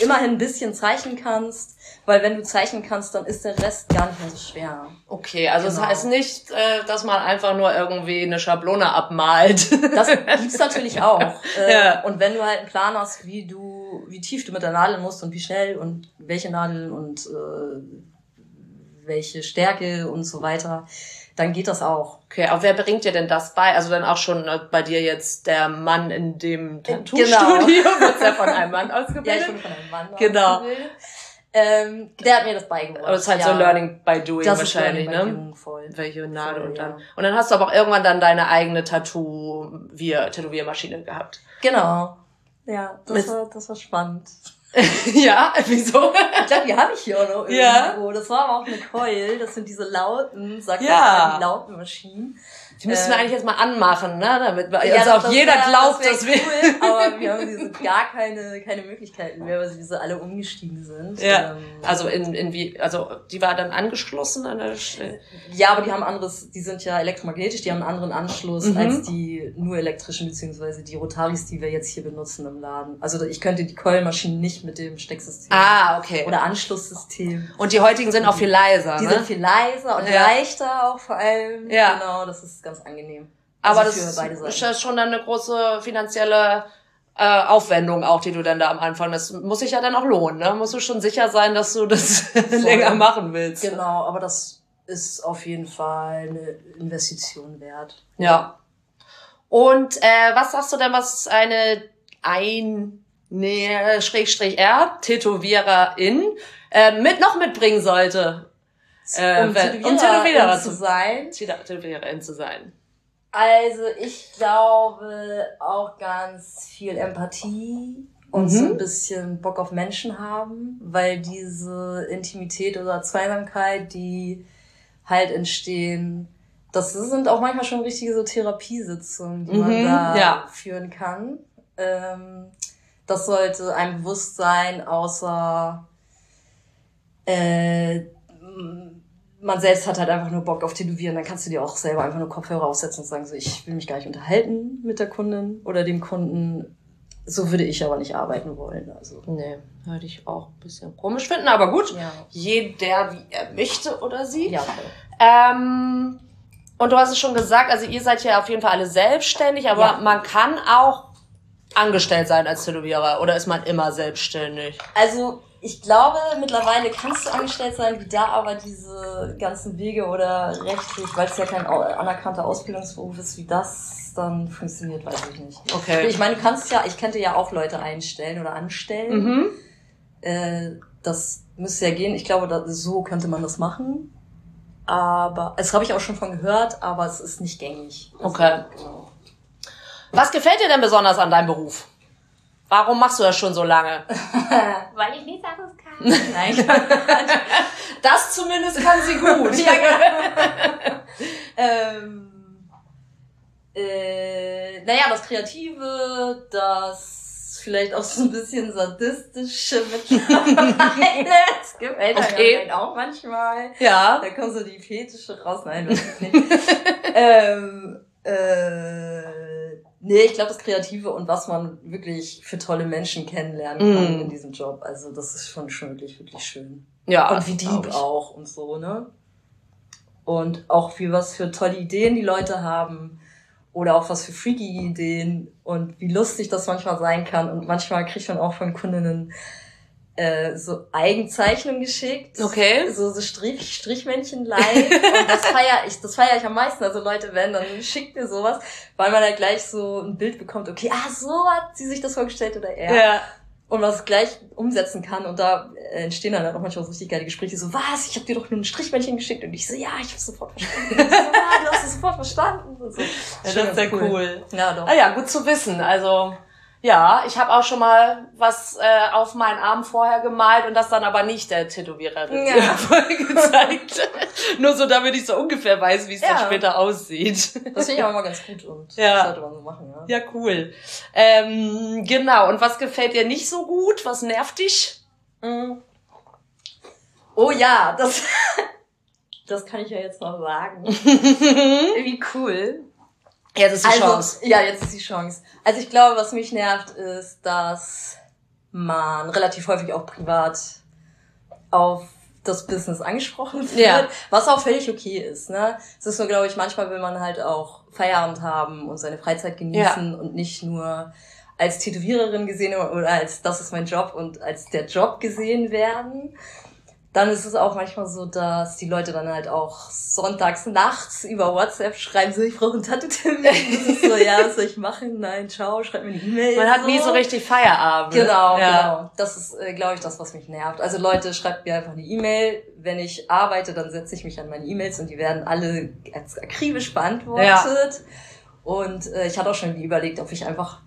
immerhin ein bisschen zeichnen kannst, weil wenn du zeichnen kannst, dann ist der Rest gar nicht mehr so schwer. Okay, also genau. das heißt nicht, äh, dass man einfach nur irgendwie eine Schablone abmalt. Das [laughs] gibt's natürlich auch. Äh, ja. Und wenn du halt einen Plan hast, wie du, wie tief du mit der Nadel musst und wie schnell und welche Nadel und äh, welche Stärke und so weiter, dann geht das auch. Okay, aber wer bringt dir denn das bei? Also dann auch schon äh, bei dir jetzt der Mann in dem Tattoo-Studio genau. wird ja von einem Mann ausgebildet. [laughs] Ja, ich bin von einem Mann genau. ausgebildet. Ähm, der hat mir das beigebracht. Aber es ist halt ja. so Learning by Doing das wahrscheinlich, ne? Doing voll. Welche Nadel voll, und dann. Ja. Und dann hast du aber auch irgendwann dann deine eigene Tattoo, wir Tätowiermaschine gehabt. Genau. Ja, das war, das war spannend. [laughs] ja, wieso? Ich glaube, die habe ich hier auch noch irgendwo. Ja. Das war aber auch eine Coil. Das sind diese lauten, sagt ja. man, die lauten Maschinen. Die müssen wir eigentlich jetzt mal anmachen, ne? Damit ja, also auch jeder wär, glaubt, das dass wir. Cool, aber [laughs] wir haben diese gar keine, keine Möglichkeiten mehr, weil sie diese alle umgestiegen sind. Ja. Ähm, also in, in wie, also die war dann angeschlossen an der Stelle. Ja, aber die haben anderes, die sind ja elektromagnetisch, die haben einen anderen Anschluss mhm. als die nur elektrischen, beziehungsweise die Rotaris, die wir jetzt hier benutzen im Laden. Also ich könnte die Coilmaschinen nicht mit dem Stecksystem. Ah, okay. Oder Anschlusssystem. Und die heutigen sind auch viel leiser. Die ne? sind viel leiser und ja. leichter auch vor allem. Ja. Genau, das ist ganz angenehm. Aber also das ist schon dann eine große finanzielle äh, Aufwendung auch, die du dann da am Anfang, das muss sich ja dann auch lohnen, ne? Musst du schon sicher sein, dass du das [laughs] länger machen willst. Genau, aber das ist auf jeden Fall eine Investition wert. Ja. Und äh, was sagst du denn, was eine ein nee, Schrägstrich R Tätowiererin äh, mit noch mitbringen sollte? Äh, um Tätowiererin um Tätowiererin zu sein. Tätowiererin zu sein. Also ich glaube auch ganz viel Empathie und mhm. so ein bisschen Bock auf Menschen haben, weil diese Intimität oder Zweisamkeit, die halt entstehen, das sind auch manchmal schon richtige so Therapiesitzungen, die mhm, man da ja. führen kann. Ähm, das sollte einem bewusst sein, außer äh, man selbst hat halt einfach nur Bock auf Tätowieren, dann kannst du dir auch selber einfach nur Kopfhörer aufsetzen und sagen so, ich will mich gar nicht unterhalten mit der Kundin oder dem Kunden. So würde ich aber nicht arbeiten wollen. Also. Nee, würde ich auch ein bisschen komisch finden, aber gut. Ja. Jeder, wie er möchte oder sie. Ja. Ähm, und du hast es schon gesagt, also ihr seid ja auf jeden Fall alle selbstständig, aber ja. man kann auch angestellt sein als Tätowierer oder ist man immer selbstständig? Also ich glaube, mittlerweile kannst du angestellt sein, wie da aber diese ganzen Wege oder rechtlich, weil es ja kein anerkannter Ausbildungsberuf ist, wie das dann funktioniert, weiß ich nicht. Okay. Ich meine, du kannst ja, ich könnte ja auch Leute einstellen oder anstellen. Mhm. Äh, das müsste ja gehen. Ich glaube, da, so könnte man das machen. Aber, das habe ich auch schon von gehört, aber es ist nicht gängig. Also, okay. Genau. Was gefällt dir denn besonders an deinem Beruf? Warum machst du das schon so lange? [laughs] Weil ich nichts anderes kann. Nein. das zumindest kann sie gut. [laughs] ja, genau. [laughs] ähm, äh, naja, das Kreative, das vielleicht auch so ein bisschen sadistische mittlerweile. das gefällt okay. mir auch manchmal. Ja. Da kommen so die Fetische raus. Nein, das ist nicht. ähm, äh, Nee, ich glaube, das Kreative und was man wirklich für tolle Menschen kennenlernen kann mm. in diesem Job. Also das ist schon, schon wirklich, wirklich schön. Ja. Und wie deep auch und so, ne? Und auch wie was für tolle Ideen die Leute haben. Oder auch was für freaky Ideen und wie lustig das manchmal sein kann. Und manchmal kriegt man auch von Kundinnen äh, so Eigenzeichnungen geschickt. Okay. So, so Strich, Strichmännchen live. und das [laughs] feiere ich, das feiere ich am meisten. Also Leute, wenn, dann schickt mir sowas, weil man halt gleich so ein Bild bekommt, okay, ah, so hat sie sich das vorgestellt oder er. Ja. Und was gleich umsetzen kann. Und da entstehen dann auch manchmal so richtig geile Gespräche. So, was? Ich habe dir doch nur ein Strichmännchen geschickt. Und ich so, ja, ich habe sofort verstanden. so, ja, du hast es sofort verstanden. Und so. Ja, das ist sehr cool. cool. Ja, doch. Ah ja, gut zu wissen. Also ja, ich habe auch schon mal was äh, auf meinen Arm vorher gemalt und das dann aber nicht der Tätowiererin ja. gezeigt. [laughs] Nur so, damit ich so ungefähr weiß, wie es ja. dann später aussieht. Das finde ich auch immer ganz gut und ja. das sollte man so machen, ja. Ja, cool. Ähm, genau, und was gefällt dir nicht so gut? Was nervt dich? Mhm. Oh ja, das, das kann ich ja jetzt noch sagen. [laughs] wie cool. Jetzt ist die also, Chance. Ja, jetzt ist die Chance. Also ich glaube, was mich nervt, ist, dass man relativ häufig auch privat auf das Business angesprochen wird, ja. was auch völlig okay ist. Ne? Es ist so, glaube ich, manchmal will man halt auch Feierabend haben und seine Freizeit genießen ja. und nicht nur als Tätowiererin gesehen oder als das ist mein Job und als der Job gesehen werden dann ist es auch manchmal so, dass die Leute dann halt auch sonntags nachts über WhatsApp schreiben, so, ich brauche einen Tattoo-Termin. Das ist so, [laughs] ja, was soll ich machen? Nein, ciao, schreib mir eine E-Mail. Man hat so. nie so richtig Feierabend. Genau, ja. genau. Das ist, äh, glaube ich, das, was mich nervt. Also Leute, schreibt mir einfach eine E-Mail. Wenn ich arbeite, dann setze ich mich an meine E-Mails und die werden alle akribisch beantwortet. Ja. Und äh, ich hatte auch schon überlegt, ob ich einfach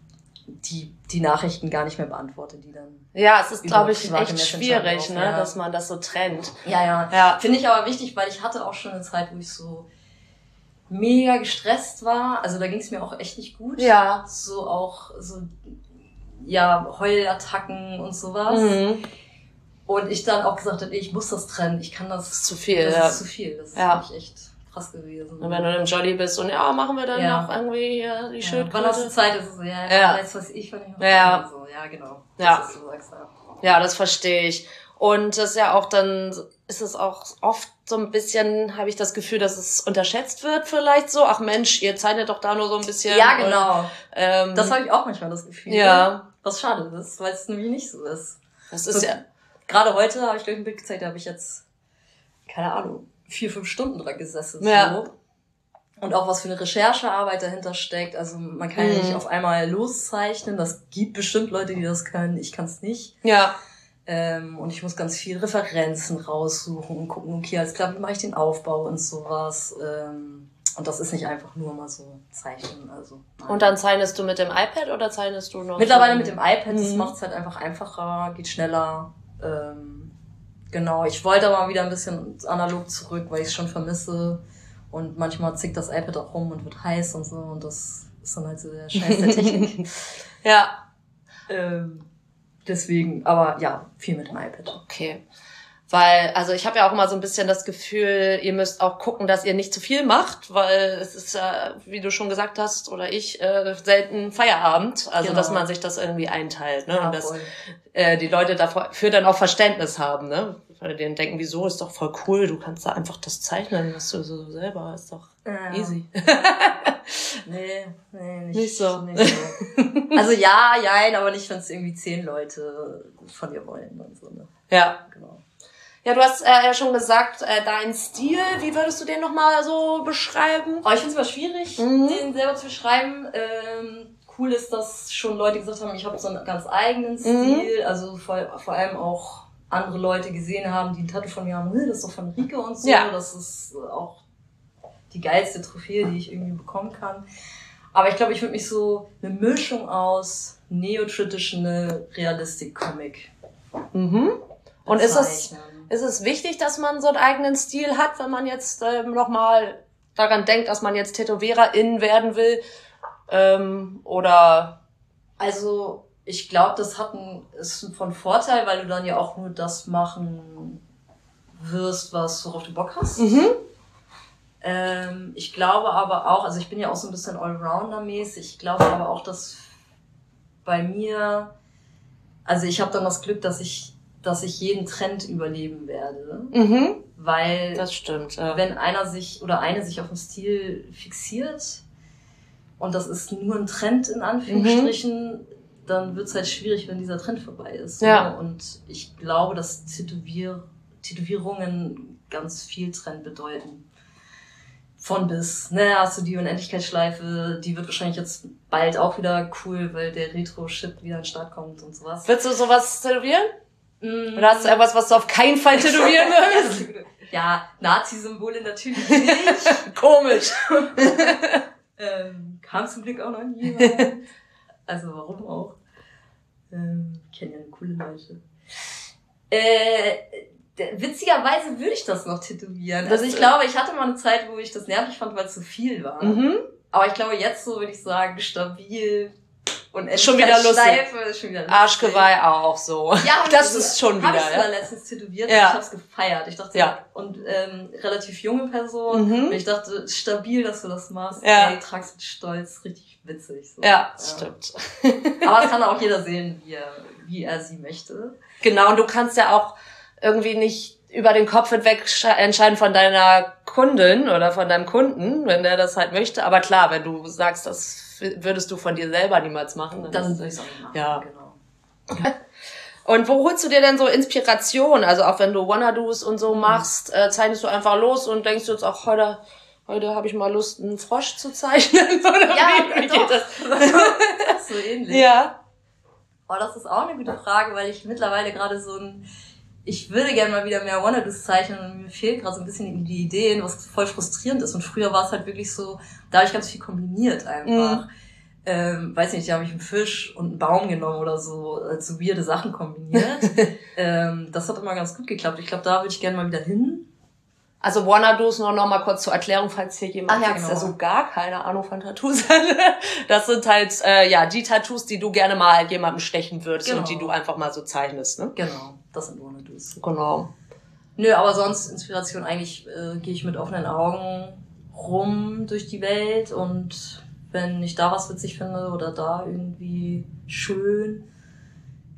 die, die Nachrichten gar nicht mehr beantworte, die dann. Ja, es ist, glaube ich, echt schwierig, ne, ja. dass man das so trennt. Ja, ja. ja. Finde ich aber wichtig, weil ich hatte auch schon eine Zeit, wo ich so mega gestresst war. Also da ging es mir auch echt nicht gut. Ja. So auch so, ja, Heulattacken und sowas. Mhm. Und ich dann auch gesagt habe, ich muss das trennen. Ich kann das. Das ist zu viel, das ja. ist zu viel. Das ist Ja. wirklich echt krass gewesen. Und wenn du im Jolly bist und ja, machen wir dann Ja. noch irgendwie hier die ja. Schildkröte. Wann hast du Zeit? Das ist so, ja, Ja. weiß was ich, noch Ja. So, ja, genau. Ja. Das, sagst, ja. Ja, das verstehe ich. Und das ist ja auch dann, ist es auch oft so ein bisschen, habe ich das Gefühl, dass es unterschätzt wird vielleicht so. Ach Mensch, ihr zeichnet doch da nur so ein bisschen. Ja, Und, genau. ähm, Das habe ich auch manchmal das Gefühl. Ja. Was schade ist, weil es nämlich nicht so ist. das ist so- ja, Gerade heute habe ich gleich ein Bild gezeigt, da habe ich jetzt, keine Ahnung, vier, fünf Stunden dran gesessen. Ja. So. Und auch was für eine Recherchearbeit dahinter steckt. Also man kann ja Mhm. nicht auf einmal loszeichnen. Das gibt bestimmt Leute, die das können. Ich kann es nicht. ja, Ähm, und ich muss ganz viel Referenzen raussuchen und gucken, okay, alles klar, wie mache ich den Aufbau und sowas. Ähm, und das ist nicht einfach nur mal so zeichnen. Also, nein. Und dann zeichnest du mit dem iPad oder zeichnest du noch? Mittlerweile mit dem iPad, das Mhm. macht es halt einfach einfacher, geht schneller. Ähm, genau, ich wollte aber wieder ein bisschen analog zurück, weil ich es schon vermisse. Und manchmal zickt das iPad auch rum und wird heiß und so. Und das ist dann halt so der Scheiß der Technik. [laughs] Ja, ähm, deswegen, aber ja, viel mit dem iPad. okay. Weil, also ich habe ja auch immer so ein bisschen das Gefühl, ihr müsst auch gucken, dass ihr nicht zu viel macht, weil es ist ja, wie du schon gesagt hast, oder ich, äh, selten Feierabend. Also Genau. dass man sich das irgendwie einteilt, ne? Ja, und dass voll. äh, die Leute dafür dann auch Verständnis haben, ne? Weil die dann denken, wieso, ist doch voll cool, du kannst da einfach das zeichnen, was du so selber, ist doch Ja. easy. Nee, [laughs] nee, nicht, Nicht so. Nicht so. Also ja, ja, aber nicht, wenn es irgendwie zehn Leute von dir wollen und so, ne? ja. Genau. Ja, du hast äh, ja schon gesagt, äh, dein Stil, wie würdest du den nochmal so beschreiben? Aber ich finde es immer schwierig, Mhm. den selber zu beschreiben. Ähm, cool ist, dass schon Leute gesagt haben, ich habe so einen ganz eigenen Stil. Also vor, vor allem auch andere Leute gesehen haben, die ein Tattoo von mir haben, "Hm, das ist doch von Rike und so. Ja. Das ist auch die geilste Trophäe, die ich irgendwie bekommen kann. Aber ich glaube, ich würde mich so eine Mischung aus Neo-Traditional Realistic-Comic Mhm. Und ist bezeichnen. Ist es wichtig, dass man so einen eigenen Stil hat, wenn man jetzt ähm, nochmal daran denkt, dass man jetzt Tätowiererin werden will? Ähm, oder Also, ich glaube, das hat ein, ist von Vorteil, weil du dann ja auch nur das machen wirst, was worauf du Bock hast. mhm. Ähm, ich glaube aber auch, also ich bin ja auch so ein bisschen Allrounder-mäßig, ich glaube aber auch, dass bei mir, also ich habe dann das Glück, dass ich, dass ich jeden Trend überleben werde, Mhm. weil Das stimmt. Ja. wenn einer sich oder eine sich auf den Stil fixiert und das ist nur ein Trend in Anführungsstrichen, dann wird es halt schwierig, wenn dieser Trend vorbei ist. Ja. Ne? Und ich glaube, dass Tätowier Tätowierungen ganz viel Trend bedeuten. Von bis. Ne, hast du die Unendlichkeitsschleife, die wird wahrscheinlich jetzt bald auch wieder cool, weil der Retro-Shit wieder an den Start kommt und sowas. Willst du sowas tätowieren? Mm. Oder hast du irgendwas, was du auf keinen Fall tätowieren willst? [laughs] ja, Nazi-Symbole natürlich [laughs] nicht. Komisch. [laughs] Ähm, kam zum Glück auch noch niemand. also warum auch? Ähm, kennen ja coole Leute. Äh, witzigerweise würde ich das noch tätowieren. Also ich glaube, ich hatte mal eine Zeit, wo ich das nervig fand, weil es zu viel war. Mhm. Aber ich glaube, jetzt so würde ich sagen, stabil und Ist schon wieder lustig. Arschgeweih auch so. Ja, [laughs] Das ist schon wieder, ich ja. letztens tätowiert Ja. und ich hab's gefeiert. Ich dachte, Ja. und ähm, relativ junge Person. Mhm. Und ich dachte, stabil, dass du das machst. Ja. Ey, tragst mit Stolz, richtig witzig. So. Ja, [laughs] das stimmt. Aber es kann auch jeder sehen, wie er, wie er sie möchte. Genau, und du kannst ja auch irgendwie nicht über den Kopf hinweg sche- entscheiden von deiner Kundin oder von deinem Kunden, wenn der das halt möchte. Aber klar, wenn du sagst, das würdest du von dir selber niemals machen, dann, Dann ist würde ich es auch nicht machen. Ja. Genau. [laughs] Und wo holst du dir denn so Inspiration? Also auch wenn du Wannadoos und so machst, äh, zeichnest du einfach los und denkst du jetzt auch heute, heute habe ich mal Lust, einen Frosch zu zeichnen? [laughs] Oder Ja, wie, wie doch. geht das? [laughs] so ähnlich. Ja. Oh, das ist auch eine gute Frage, weil ich mittlerweile gerade so ein, ich würde gerne mal wieder mehr Wannadoos zeichnen und mir fehlt gerade so ein bisschen die Ideen, was voll frustrierend ist. Und früher war es halt wirklich so, da habe ich ganz viel kombiniert einfach. Ähm, weiß nicht, da habe ich einen Fisch und einen Baum genommen oder so, als so weirde Sachen kombiniert. [laughs] ähm, das hat immer ganz gut geklappt. Ich glaube, da würde ich gerne mal wieder hin. Also Wannadoos nur noch mal kurz zur Erklärung, falls hier jemand Ach ja, sitzt, genau. der so gar keine Ahnung von Tattoos hat. [laughs] Das sind halt äh, ja die Tattoos, die du gerne mal jemandem stechen würdest Genau. und die du einfach mal so zeichnest, ne? Genau, das sind Wannadoos. Genau. Nö, aber sonst Inspiration eigentlich äh, gehe ich mit offenen Augen rum durch die Welt und wenn ich da was witzig finde oder da irgendwie schön,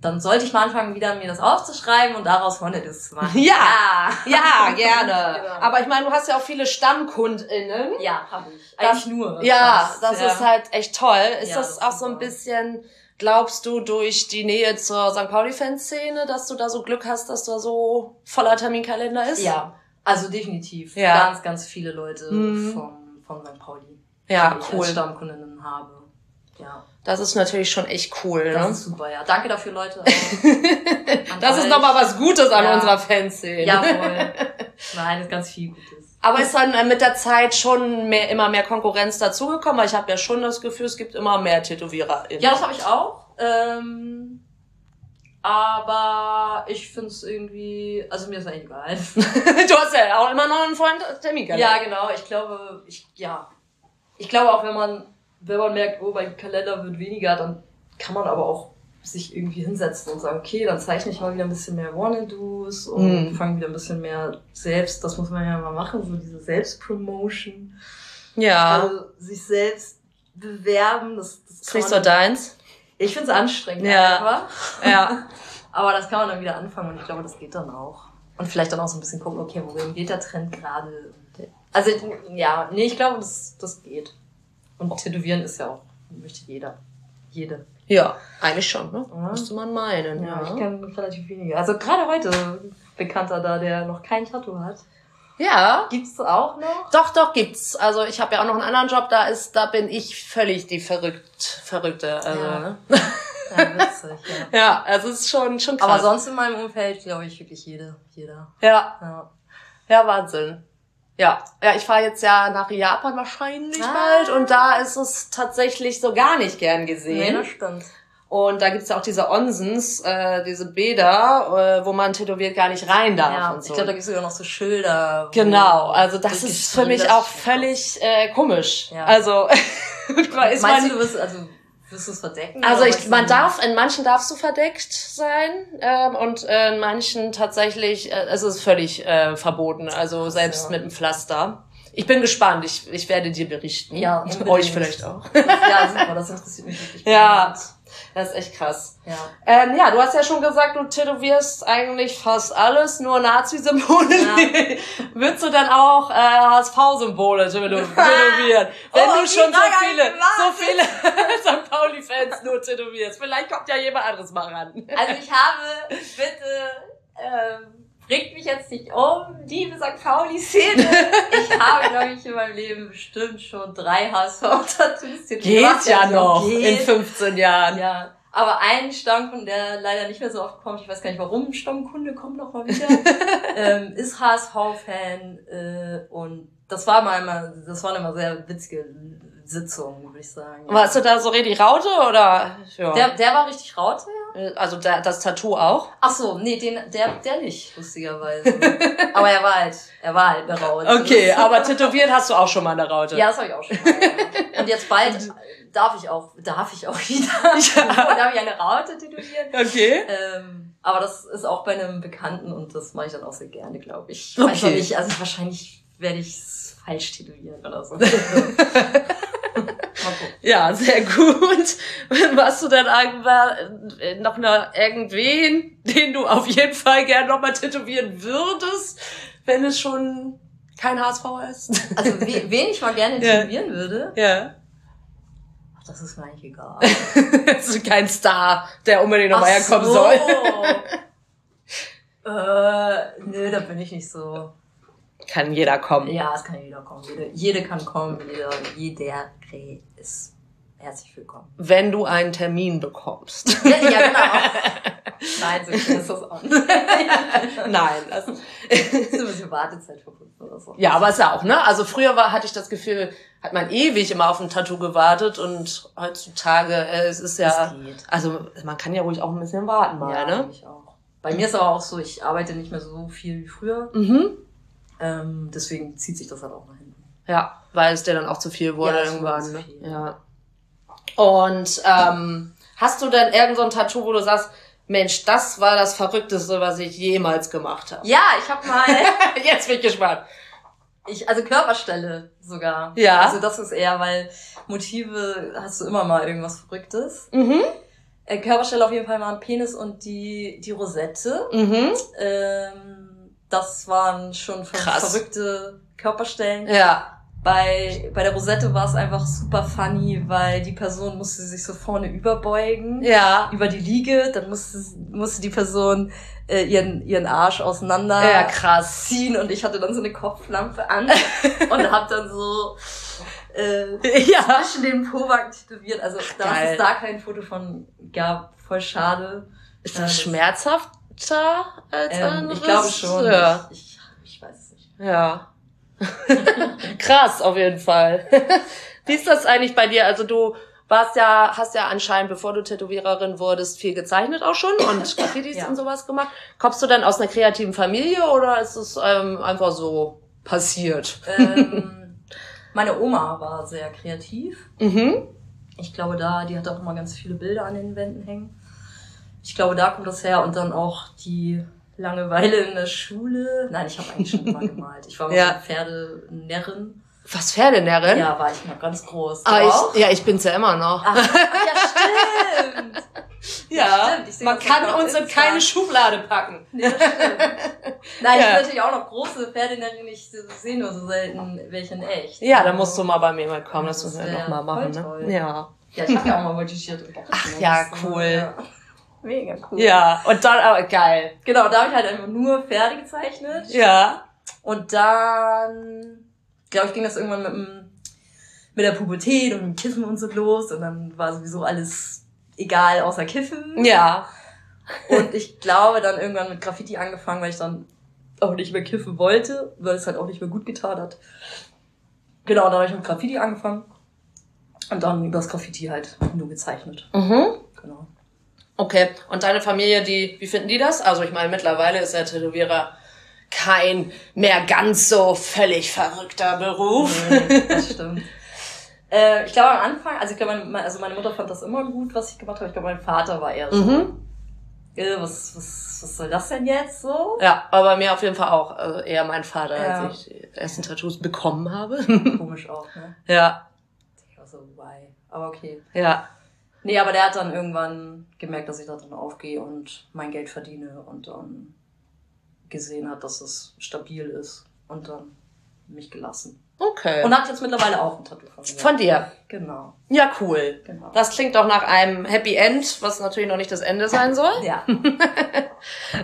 dann sollte ich mal anfangen, wieder mir das aufzuschreiben und daraus Wannadoos zu machen. Ja. Ja, [laughs] gerne. Genau. Aber ich meine, du hast ja auch viele StammkundInnen. Ja, habe ich. Das- Eigentlich nur. Ja, das ja. ist halt echt toll. Ist Ja, das, das auch so ein bisschen, glaubst du, durch die Nähe zur St. Pauli-Fanszene, dass du da so Glück hast, dass da so voller Terminkalender ist? Ja, also definitiv. Ja. Ganz, ganz viele Leute Mhm. von, von St. Pauli, Ja, die ich cool. als Stammkundinnen habe. Ja, Das ist natürlich schon echt cool, das ne? ist super, ja. Danke dafür, Leute. [laughs] Das ist nochmal was Gutes an Ja. unserer Fanszene. Ja, voll. Nein, ist ganz viel Gutes. Aber ist dann äh, mit der Zeit schon mehr, immer mehr Konkurrenz dazugekommen? Weil ich habe ja schon das Gefühl, es gibt immer mehr TätowiererInnen. Ja, das habe ich auch. Ähm, aber ich finde es irgendwie, also mir ist eigentlich egal. [laughs] du hast ja auch immer noch einen Freund Terminkalender. ja, genau. Ich glaube, ich, ja. Ich glaube auch, wenn man, wenn man merkt, oh, mein Kalender wird weniger, dann kann man aber auch sich irgendwie hinsetzen und sagen, okay, dann zeichne ich mal wieder ein bisschen mehr Wanna-Dos und Mhm. fange wieder ein bisschen mehr selbst, das muss man ja mal machen, so diese Selbstpromotion. Ja. Also sich selbst bewerben, das, das ist nicht so deins. Ich finde es anstrengend Ja. einfach. [laughs] Ja. [laughs] Aber das kann man dann wieder anfangen und ich glaube, das geht dann auch. Und vielleicht dann auch so ein bisschen gucken, okay, wohin geht der Trend gerade? Also, ja, nee, ich glaube, das, das geht. Und Tätowieren ist ja auch, möchte jeder. Jede. Ja, eigentlich schon, ne? Ja. Müsste man meinen, ja. ich kenne relativ wenige. Also gerade heute Bekannter da, der noch kein Tattoo hat. Ja. Gibt's auch noch? Doch, doch, gibt's. Also ich habe ja auch noch einen anderen Job, da ist, da bin ich völlig die verrückt, verrückte. Also, Ja. ne? Ja, [laughs] witzig, ja. ja, also es ist schon, schon krass. Aber sonst in meinem Umfeld, glaube ich, wirklich jede. Jeder. ja, Ja. ja, Wahnsinn. Ja, ja, ich fahre jetzt ja nach Japan wahrscheinlich Ah. bald und da ist es tatsächlich so gar nicht gern Nee, gesehen. das stimmt. und da gibt's ja auch diese Onsens, äh, diese Bäder, äh, wo man tätowiert gar nicht rein darf Ja, und ich so. glaube, da gibt's sogar noch so Schilder. Genau, also das ist für mich auch völlig äh, komisch. Ja. Also, [laughs] ist Meinst man, du, du wirst, also, wirst du es verdecken? also ich, man darf, in manchen darfst du verdeckt sein ähm, und äh, in manchen tatsächlich, äh, es ist völlig äh, verboten, also selbst ja. mit dem Pflaster. Ich bin gespannt, ich, ich werde dir berichten. Ja, [laughs] unbedingt. euch vielleicht auch. Ja, super, das interessiert mich wirklich. [laughs] Ja. Das ist echt krass. Ja. Ähm, ja, du hast ja schon gesagt, du tätowierst eigentlich fast alles, nur Nazi-Symbole. Ja. [laughs] Würdest du dann auch äh, HSV-Symbole [laughs] tätowieren? Wenn Oh, du schon so hab ich viele, so viele [laughs] St. Pauli-Fans nur tätowierst. Vielleicht kommt ja jemand anderes mal ran. Also ich habe, bitte, ähm, bringt mich jetzt nicht um, liebe St. Pauli-Szene. Ich [laughs] habe, glaube ich, in meinem Leben bestimmt schon drei HSV-Tattoos. Geht ja noch in Geht. 15 Jahren. Ja, aber ein Stammkunde, der leider nicht mehr so oft kommt, ich weiß gar nicht warum, Stammkunde kommt noch mal wieder, [laughs] ähm, ist HSV-Fan äh, und das war mal immer, das waren immer sehr witzige Sitzungen, würde ich sagen. Warst du da so richtig Raute oder? Ja. Der, der war richtig Raute, ja? Also da, das Tattoo auch? Ach so, nee, den, der, der nicht, lustigerweise. [laughs] aber er war halt, er war halt eine Raute. Okay, aber tätowiert hast du auch schon mal eine Raute. Ja, das habe ich auch schon mal. Ja. [laughs] Und jetzt bald darf ich auch, darf ich auch wieder, [laughs] darf ich eine Raute tätowieren. Okay. Ähm, aber das ist auch bei einem Bekannten und das mache ich dann auch sehr gerne, glaube ich. Okay. Weiß noch nicht, also wahrscheinlich werde ich es falsch tätowieren oder so. Ja, sehr gut. Hast du denn irgendwann äh, noch eine, irgendwen, den du auf jeden Fall gern nochmal tätowieren würdest, wenn es schon kein HSV ist? Also we [laughs] wen ich mal gerne Ja. tätowieren würde, Ja. ach, das ist mir eigentlich egal. [laughs] Also kein Star, der unbedingt nochmal herkommen so. soll. äh, nö, da bin ich nicht so. Kann jeder kommen. Ja, es kann jeder kommen. Jede, jede kann kommen, jeder, jeder ist herzlich willkommen. Wenn du einen Termin bekommst. [laughs] Ja, ja genau. [laughs] Nein, so ist das auch nicht. [laughs] Nein, das, ist ein bisschen Wartezeit verbunden oder so. ja, aber ist ja auch, ne? Also früher war, hatte ich das Gefühl, hat man ewig immer auf ein Tattoo gewartet und heutzutage, äh, es ist ja, geht. also man kann ja ruhig auch ein bisschen warten mal, ja, ne? finde ich auch. Bei mir ist aber auch so, ich arbeite nicht mehr so viel wie früher. Mhm. Ähm, deswegen zieht sich das halt auch nach hinten. Ja, weil es dir dann auch zu viel wurde Ja, irgendwann. Ne? zu viel. Ja. Und ähm, hast du denn irgend so ein Tattoo, wo du sagst, Mensch, das war das Verrückteste, was ich jemals gemacht habe? Ja, ich habe mal, [laughs] Jetzt bin ich gespannt. ich, also Körperstelle sogar. Ja. Also das ist eher, weil Motive hast du immer mal irgendwas Verrücktes. Mhm. Äh, Körperstelle auf jeden Fall waren Penis und die, die Rosette. Mhm. Ähm, das waren schon Krass. verrückte Körperstellen. Ja. Bei, bei der Rosette war es einfach super funny, weil die Person musste sich so vorne überbeugen. Ja. Über die Liege, dann musste, musste die Person äh, ihren, ihren Arsch auseinander Ja, krass. ziehen und ich hatte dann so eine Kopflampe an [laughs] und hab dann so äh, Ja. zwischen den Pobacken tätowiert. Also da es da kein Foto von gab, voll schade. Ist Ja, das das- schmerzhafter als Ähm, anderes? ich glaube schon. Ja. Ich, ich, ich weiß es nicht. Ja. [laughs] Krass, auf jeden Fall. [laughs] Wie ist das eigentlich bei dir? Also du warst ja, hast ja anscheinend, bevor du Tätowiererin wurdest, viel gezeichnet auch schon und [coughs] Graffitis Ja. und sowas gemacht. Kommst du dann aus einer kreativen Familie oder ist es ähm, einfach so passiert? ähm, [laughs] meine Oma war sehr kreativ. Mhm. Ich glaube, da, die hat auch immer ganz viele Bilder an den Wänden hängen. Ich glaube, da kommt das her und dann auch die Langeweile in der Schule. Nein, ich habe eigentlich schon immer gemalt. Ich war mal Ja. Pferdenärrin. Was Pferdenärrin? Ja, war ich mal ganz groß. Ah, ich, ja, ich bin's ja immer noch. Ach, ja, stimmt. [laughs] ja, stimmt. Ich seh man kann uns in keine Schublade packen. Nee, das stimmt. Nein, ich [laughs] Ja. bin natürlich auch noch große Pferdenärrin. Ich sehe nur so selten welche in echt. Ja, da musst du mal bei mir mal kommen, das Das müssen wir wär noch mal machen. voll Ne? toll. Ja. Ja, ich habe ja auch mal voltigiert und Ach ja, cool. Ja. Mega cool. Ja, und dann, aber geil. Genau, da habe ich halt einfach nur Pferde gezeichnet. Ja. Und dann, glaube ich, ging das irgendwann mit, dem, mit der Pubertät und dem Kiffen und so los. Und dann war sowieso alles egal außer Kiffen. Ja. Und ich glaube, dann irgendwann mit Graffiti angefangen, weil ich dann auch nicht mehr kiffen wollte, weil es halt auch nicht mehr gut getan hat. Genau, dann habe ich mit Graffiti angefangen. Und dann über das Graffiti halt nur gezeichnet. Mhm. Genau. Okay. Und deine Familie, die, wie finden die das? Also ich meine, mittlerweile ist der Tätowierer kein mehr ganz so völlig verrückter Beruf. Nee, das stimmt. [laughs] Äh, ich glaube am Anfang, also ich glaube, meine, also meine Mutter fand das immer gut, was ich gemacht habe. Ich glaube, mein Vater war eher so, Mhm. äh, was, was, was soll das denn jetzt so? Ja, aber bei mir auf jeden Fall auch. Also eher mein Vater, Ja. als ich die ersten Tattoos bekommen habe. Komisch auch, ne? [laughs] ja, Ich war so, why? Aber okay. ja. Nee, aber der hat dann irgendwann gemerkt, dass ich da drin aufgehe und mein Geld verdiene und dann gesehen hat, dass es stabil ist und dann mich gelassen. Okay. Und hat jetzt mittlerweile auch ein Tattoo von mir. Von dir. Genau, Ja, cool. genau. Das klingt doch nach einem Happy End, was natürlich noch nicht das Ende sein soll. ja. [laughs]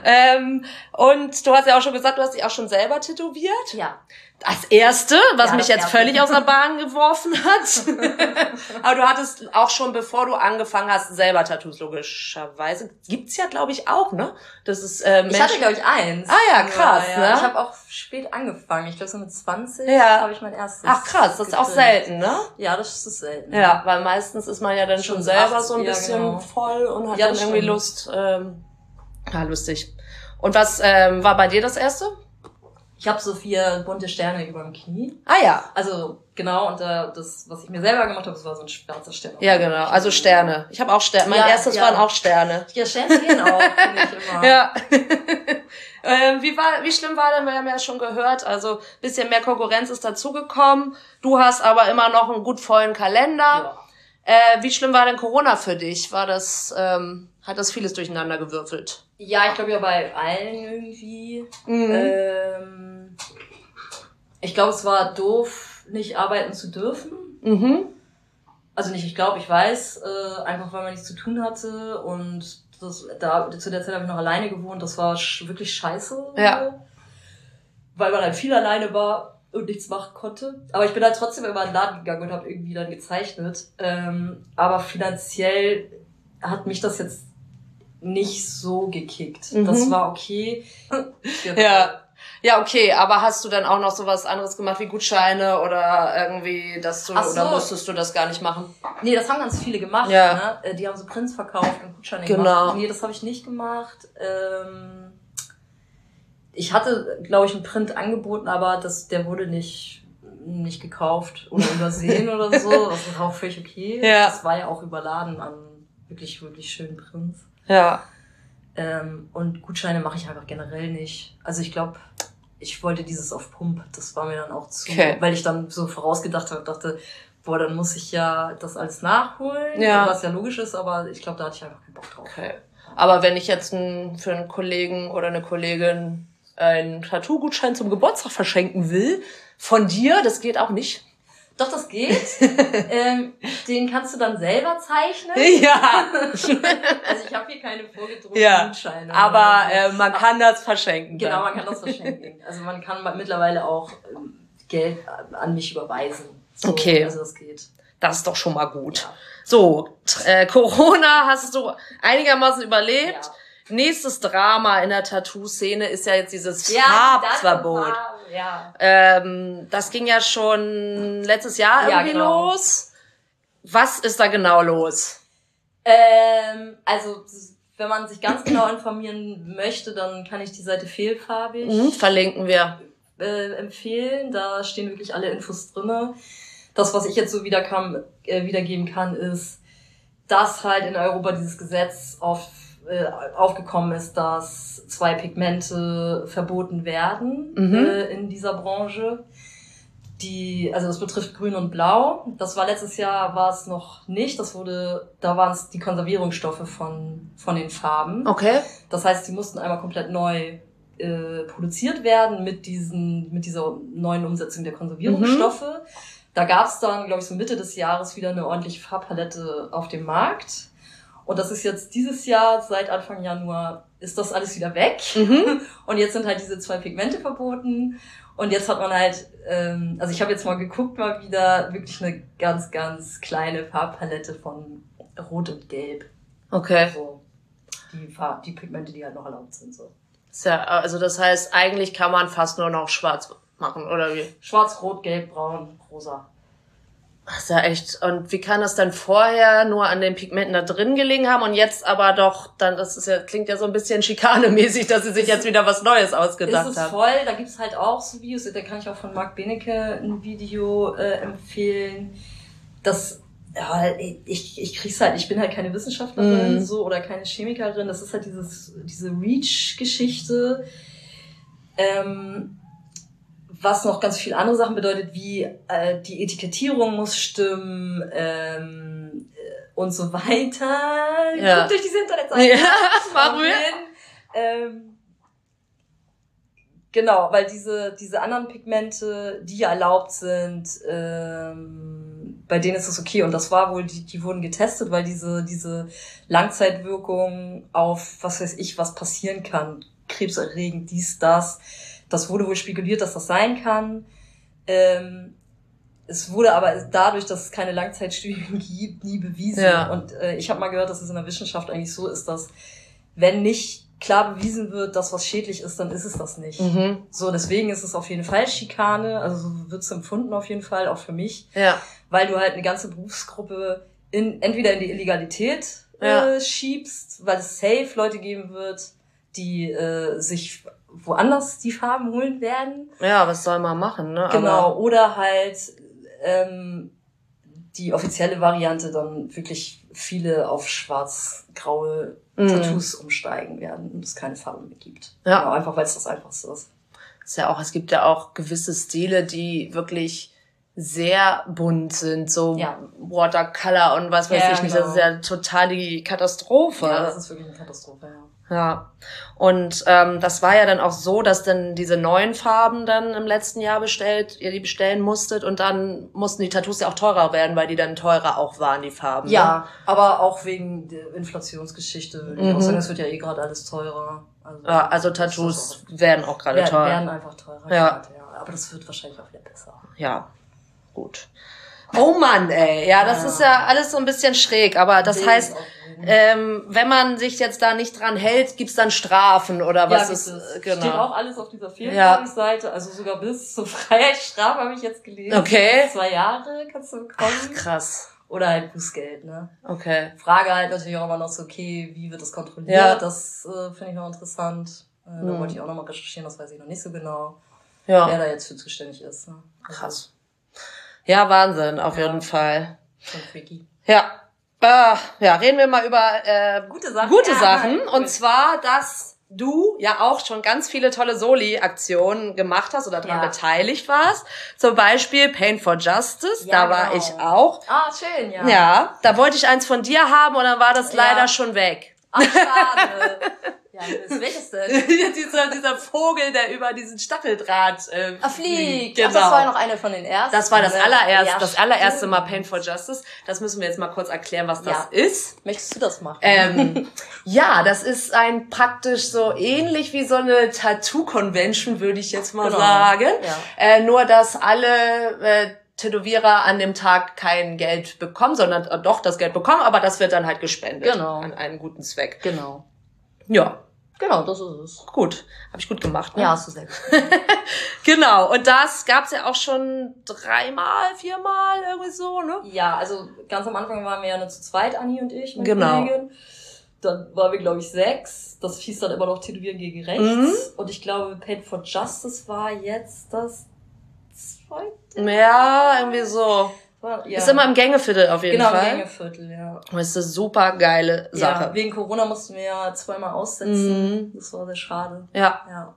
Ähm, und du hast ja auch schon gesagt, du hast dich auch schon selber tätowiert. Ja. Das erste, was Ja, mich jetzt erste. völlig aus der [laughs] Bahn geworfen hat. [laughs] Aber du hattest auch schon, bevor du angefangen hast, selber Tattoos logischerweise. Gibt's ja, glaube ich, auch, ne? Das ist äh, Ich hatte, glaube ich, eins. Ah ja, krass, ne? Ich habe auch spät angefangen. Ich glaube, so mit 20 Ja. habe ich mein erstes. Ach krass, das ist auch selten, ne? Ja, das ist selten. Ja, weil meistens ist man ja dann schon Schon selber acht, so ein ja, bisschen genau. voll und hat Ja, dann das irgendwie stimmt. Lust. Ähm, ja, lustig. Und was ähm, war bei dir das erste? Ich habe so vier bunte Sterne über dem Knie. Ah ja. Also genau, und äh, das, was ich mir selber gemacht habe, das war so ein schwarzer Stern. Ja, genau. Also Sterne. Ich habe auch Sterne. Mein Ja, erstes ja. waren auch Sterne. Ja, Sterne gehen auch, finde ich [laughs] immer. Ja. [laughs] ähm, wie war, wie schlimm war denn? Wir haben ja schon gehört, also bisschen mehr Konkurrenz ist dazugekommen. Du hast aber immer noch einen gut vollen Kalender. Ja. Äh, wie schlimm war denn Corona für dich? War das, ähm, hat das vieles durcheinander gewürfelt? Ja, ich glaube ja bei allen irgendwie. Mhm. Ähm, ich glaube, es war doof, nicht arbeiten zu dürfen. Mhm. Also nicht, ich glaube, ich weiß, äh, einfach weil man nichts zu tun hatte und das, da, zu der Zeit habe ich noch alleine gewohnt, das war sch wirklich scheiße. Ja. Weil man halt viel alleine war und nichts machen konnte. Aber ich bin halt trotzdem immer in den Laden gegangen und habe irgendwie dann gezeichnet. Ähm, aber finanziell hat mich das jetzt nicht so gekickt. Mhm. Das war okay. Ja. Ja, okay, aber hast du dann auch noch sowas anderes gemacht wie Gutscheine oder irgendwie, dass du, so. oder musstest du das gar nicht machen? Nee, das haben ganz viele gemacht. Ja. Ne? Äh, Die haben so Prints verkauft und Gutscheine Genau. gemacht. Nee, das habe ich nicht gemacht. Ähm, ich hatte, glaube ich, einen Print angeboten, aber das, der wurde nicht, nicht gekauft oder [laughs] übersehen oder so. Das ist auch völlig okay. Ja. Das war ja auch überladen an wirklich, wirklich schönen Prints. Ja. Ähm, und Gutscheine mache ich einfach generell nicht. Also ich glaube, ich wollte dieses auf Pump, das war mir dann auch zu, okay. weil ich dann so vorausgedacht habe, dachte, boah, dann muss ich ja das alles nachholen, ja. was ja logisch ist, aber ich glaube, da hatte ich einfach keinen Bock drauf. Okay. Aber wenn ich jetzt ein, für einen Kollegen oder eine Kollegin einen Tattoo-Gutschein zum Geburtstag verschenken will, von dir, das geht auch nicht. Doch, das geht. [laughs] ähm, den kannst du dann selber zeichnen. [laughs] Ja. also ich habe hier keine vorgedruckten ja, Gutscheine. Aber äh, man kann das verschenken. Genau, man kann das verschenken. Also man kann mittlerweile auch ähm, Geld an mich überweisen. So, okay. Also das geht. Das ist doch schon mal gut. Ja. So, äh, Corona hast du einigermaßen überlebt. Ja. Nächstes Drama in der Tattoo-Szene ist ja jetzt dieses ja, Farbverbot. Das, ja. Ähm, das ging ja schon letztes Jahr ja, irgendwie genau. los. Was ist da genau los? Ähm, also wenn man sich ganz genau informieren möchte, dann kann ich die Seite fehlfarbig mhm, verlinken wir äh, empfehlen. Da stehen wirklich alle Infos drinne. Das, was ich jetzt so wieder kam, äh, wiedergeben kann, ist, dass halt in Europa dieses Gesetz auf aufgekommen ist, dass zwei Pigmente verboten werden mhm. äh, in dieser Branche. Die, also das betrifft Grün und Blau. Das war letztes Jahr war es noch nicht. Das wurde, da waren es die Konservierungsstoffe von von den Farben. Okay. Das heißt, die mussten einmal komplett neu äh, produziert werden mit diesen mit dieser neuen Umsetzung der Konservierungsstoffe. Mhm. Da gab es dann, glaube ich, so Mitte des Jahres wieder eine ordentliche Farbpalette auf dem Markt. Und das ist jetzt dieses Jahr, seit Anfang Januar, ist das alles wieder weg. Mhm. [laughs] Und jetzt sind halt diese zwei Pigmente verboten. Und jetzt hat man halt, ähm, also ich habe jetzt mal geguckt, mal wieder wirklich eine ganz, ganz kleine Farbpalette von Rot und Gelb. Okay. So, die, Farb, die Pigmente, die halt noch erlaubt sind. So. Ja, also das heißt, eigentlich kann man fast nur noch schwarz machen, oder wie? Schwarz, Rot, Gelb, Braun, Rosa. Das ist ja echt. Und wie kann das dann vorher nur an den Pigmenten da drin gelegen haben und jetzt aber doch dann, das ist ja, klingt ja so ein bisschen schikanemäßig, dass sie sich jetzt wieder was Neues ausgedacht haben. Ist es haben. voll, da gibt's halt auch so Videos, da kann ich auch von Marc Benecke ein Video äh, empfehlen. Das, ja, ich, ich krieg's halt, ich bin halt keine Wissenschaftlerin mm. so oder keine Chemikerin. Das ist halt dieses, diese Reach-Geschichte. Ähm, was noch ganz viel andere Sachen bedeutet, wie äh, die Etikettierung muss stimmen ähm, äh, und so weiter. Ja. Guckt durch diese Internetseite. Ja, [laughs] machen wir. Ähm, genau, weil diese, diese anderen Pigmente, die erlaubt sind, ähm, bei denen ist es okay. Und das war wohl, die, die wurden getestet, weil diese, diese Langzeitwirkung auf, was weiß ich, was passieren kann, krebserregend, dies, das, das wurde wohl spekuliert, dass das sein kann. Ähm, es wurde aber dadurch, dass es keine Langzeitstudien gibt, [laughs] nie bewiesen. Ja. Und äh, ich habe mal gehört, dass es in der Wissenschaft eigentlich so ist, dass wenn nicht klar bewiesen wird, dass was schädlich ist, dann ist es das nicht. Mhm. So, deswegen ist es auf jeden Fall Schikane, also so wird es empfunden auf jeden Fall, auch für mich. Ja. Weil du halt eine ganze Berufsgruppe in, entweder in die Illegalität ja. äh, schiebst, weil es safe Leute geben wird, die äh, sich woanders die Farben holen werden. Ja, was soll man machen, ne? Genau, Aber oder halt ähm, die offizielle Variante dann wirklich viele auf schwarz-graue mm. Tattoos umsteigen werden und es keine Farben mehr gibt. Ja. Genau, einfach weil es das einfachste ist. Ist ja auch, es gibt ja auch gewisse Stile, die wirklich sehr bunt sind, so ja. Watercolor und was weiß ja, ich nicht. Genau. Das ist ja total die Katastrophe. Ja, das ist wirklich eine Katastrophe, ja. Ja. Und ähm, das war ja dann auch so, dass dann diese neuen Farben dann im letzten Jahr bestellt, ihr die bestellen musstet und dann mussten die Tattoos ja auch teurer werden, weil die dann teurer auch waren, die Farben. Ja, ne? aber auch wegen der Inflationsgeschichte. Würde ich mhm. auch sagen, es wird ja eh gerade alles teurer. Also, ja, also Tattoos auch werden auch gerade teurer. Werden einfach teurer. Ja. Grad, ja. Aber das wird wahrscheinlich auch wieder besser. Ja, gut. Oh Mann, ey. Ja, das ja. ist ja alles so ein bisschen schräg, aber das Den heißt, ähm, wenn man sich jetzt da nicht dran hält, gibt's dann Strafen oder was ja, ist es? Genau. Steht auch alles auf dieser Vierjahresseite, ja. also sogar bis zur [laughs] Freiheitsstrafe habe ich jetzt gelesen. Okay. Zwei Jahre kannst du bekommen. Ach, krass. Oder halt Bußgeld, ne? Okay. Frage halt natürlich auch immer noch so, okay, wie wird das kontrolliert? Ja. Das äh, finde ich noch interessant. Äh, Da wollte ich auch nochmal recherchieren, das weiß ich noch nicht so genau, Ja. wer da jetzt für zuständig ist. Ne? Also, Krass. Ja, Wahnsinn, auf Ja. jeden Fall. Schon freaky. Ja. Äh, ja, reden wir mal über äh, Gute Sachen. gute Ja, Sachen. cool. Und zwar, dass du ja auch schon ganz viele tolle Soli-Aktionen gemacht hast oder daran Ja. beteiligt warst. Zum Beispiel Pain for Justice, Ja, da war genau. ich auch. Ah, schön, ja. Ja. da wollte ich eins von dir haben und dann war das leider schon weg. Ach, schade. [laughs] ja, das welches denn? [laughs] dieser, dieser Vogel, der über diesen Stacheldraht äh, fliegt. Genau. Ach, das war ja noch eine von den ersten. Das war das ne? allererste, Ja, das allererste stimmt. Mal Pain for Justice. Das müssen wir jetzt mal kurz erklären, was das Ja. ist. Möchtest du das machen? Ähm, [laughs] ja, das ist ein praktisch so ähnlich wie so eine Tattoo-Convention, würde ich jetzt mal Genau. sagen. Ja. Äh, nur, dass alle äh, Tätowierer an dem Tag kein Geld bekommen, sondern äh, doch das Geld bekommen, aber das wird dann halt gespendet Genau. an einen guten Zweck. Genau. Ja, Genau, das ist es. gut. Habe ich gut gemacht. Ne? Ja, hast du selbst. [laughs] Genau, und das gab's ja auch schon dreimal, viermal, irgendwie so, ne? Ja, also ganz am Anfang waren wir ja nur zu zweit, Anni und ich, meine Genau. Kollegin. Dann waren wir, glaube ich, sechs. Das hieß dann immer noch Tätowieren gegen Rechts. Mhm. Und ich glaube, Paid for Justice war jetzt das zweite. Ja, irgendwie so. Ja. Ist immer im Gängeviertel auf jeden genau, im Fall. Gängeviertel, ja. Und es ist eine super geile Ja, Sache. wegen Corona mussten wir ja zweimal aussetzen. Mhm. Das war sehr schade. Ja. Ja,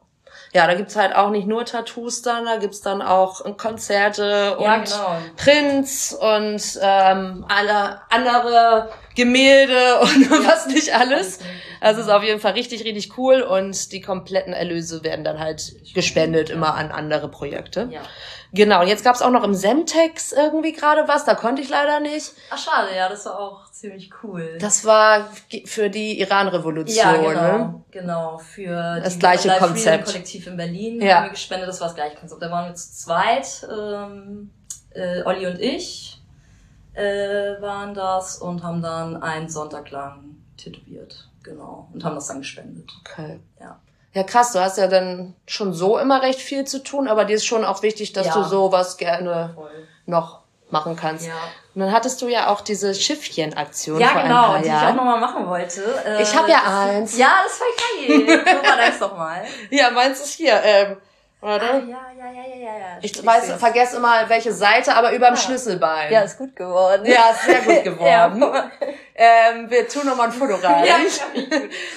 ja, da gibt's halt auch nicht nur Tattoos dann, da gibt's dann auch Konzerte und ja genau. Prints und ähm, alle andere Gemälde und [laughs] was nicht alles. Also es ist auf jeden Fall richtig, richtig cool und die kompletten Erlöse werden dann halt gespendet immer an andere Projekte. Ja. Genau, und jetzt gab's auch noch im Semtex irgendwie gerade was, da konnte ich leider nicht. Ach, schade, ja, das war auch ziemlich cool. Das war für die Iran-Revolution, ja, genau, ne? genau. Für Das gleiche Konzept. Kollektiv in Berlin Ja. haben wir gespendet, das war das gleiche Konzept. Da waren wir zu zweit, ähm, äh, Olli und ich äh, waren das und haben dann einen Sonntag lang tätowiert. Genau. Und haben das dann gespendet. Okay. Ja. Ja, krass, du hast ja dann schon so immer recht viel zu tun, aber dir ist schon auch wichtig, dass Ja. du sowas gerne Voll. noch machen kannst. Ja, Und dann hattest du ja auch diese Schiffchen-Aktion ja vor ein genau, paar die ich auch Jahren. nochmal machen wollte. Äh, Ich hab ja eins. Ja, das war geil. Guck mal, deins doch mal. [laughs] Ja, meins ist hier. Ähm, Ah, warte. ja, ja, ja, ja, ja, ja. Ich weiß, vergesse immer welche Seite, aber überm Ah. Schlüsselbein. Ja, ist gut geworden. Ja, ist sehr gut [laughs] geworden. Ja. ähm, wir tun nochmal ein Foto rein. [laughs] Ja,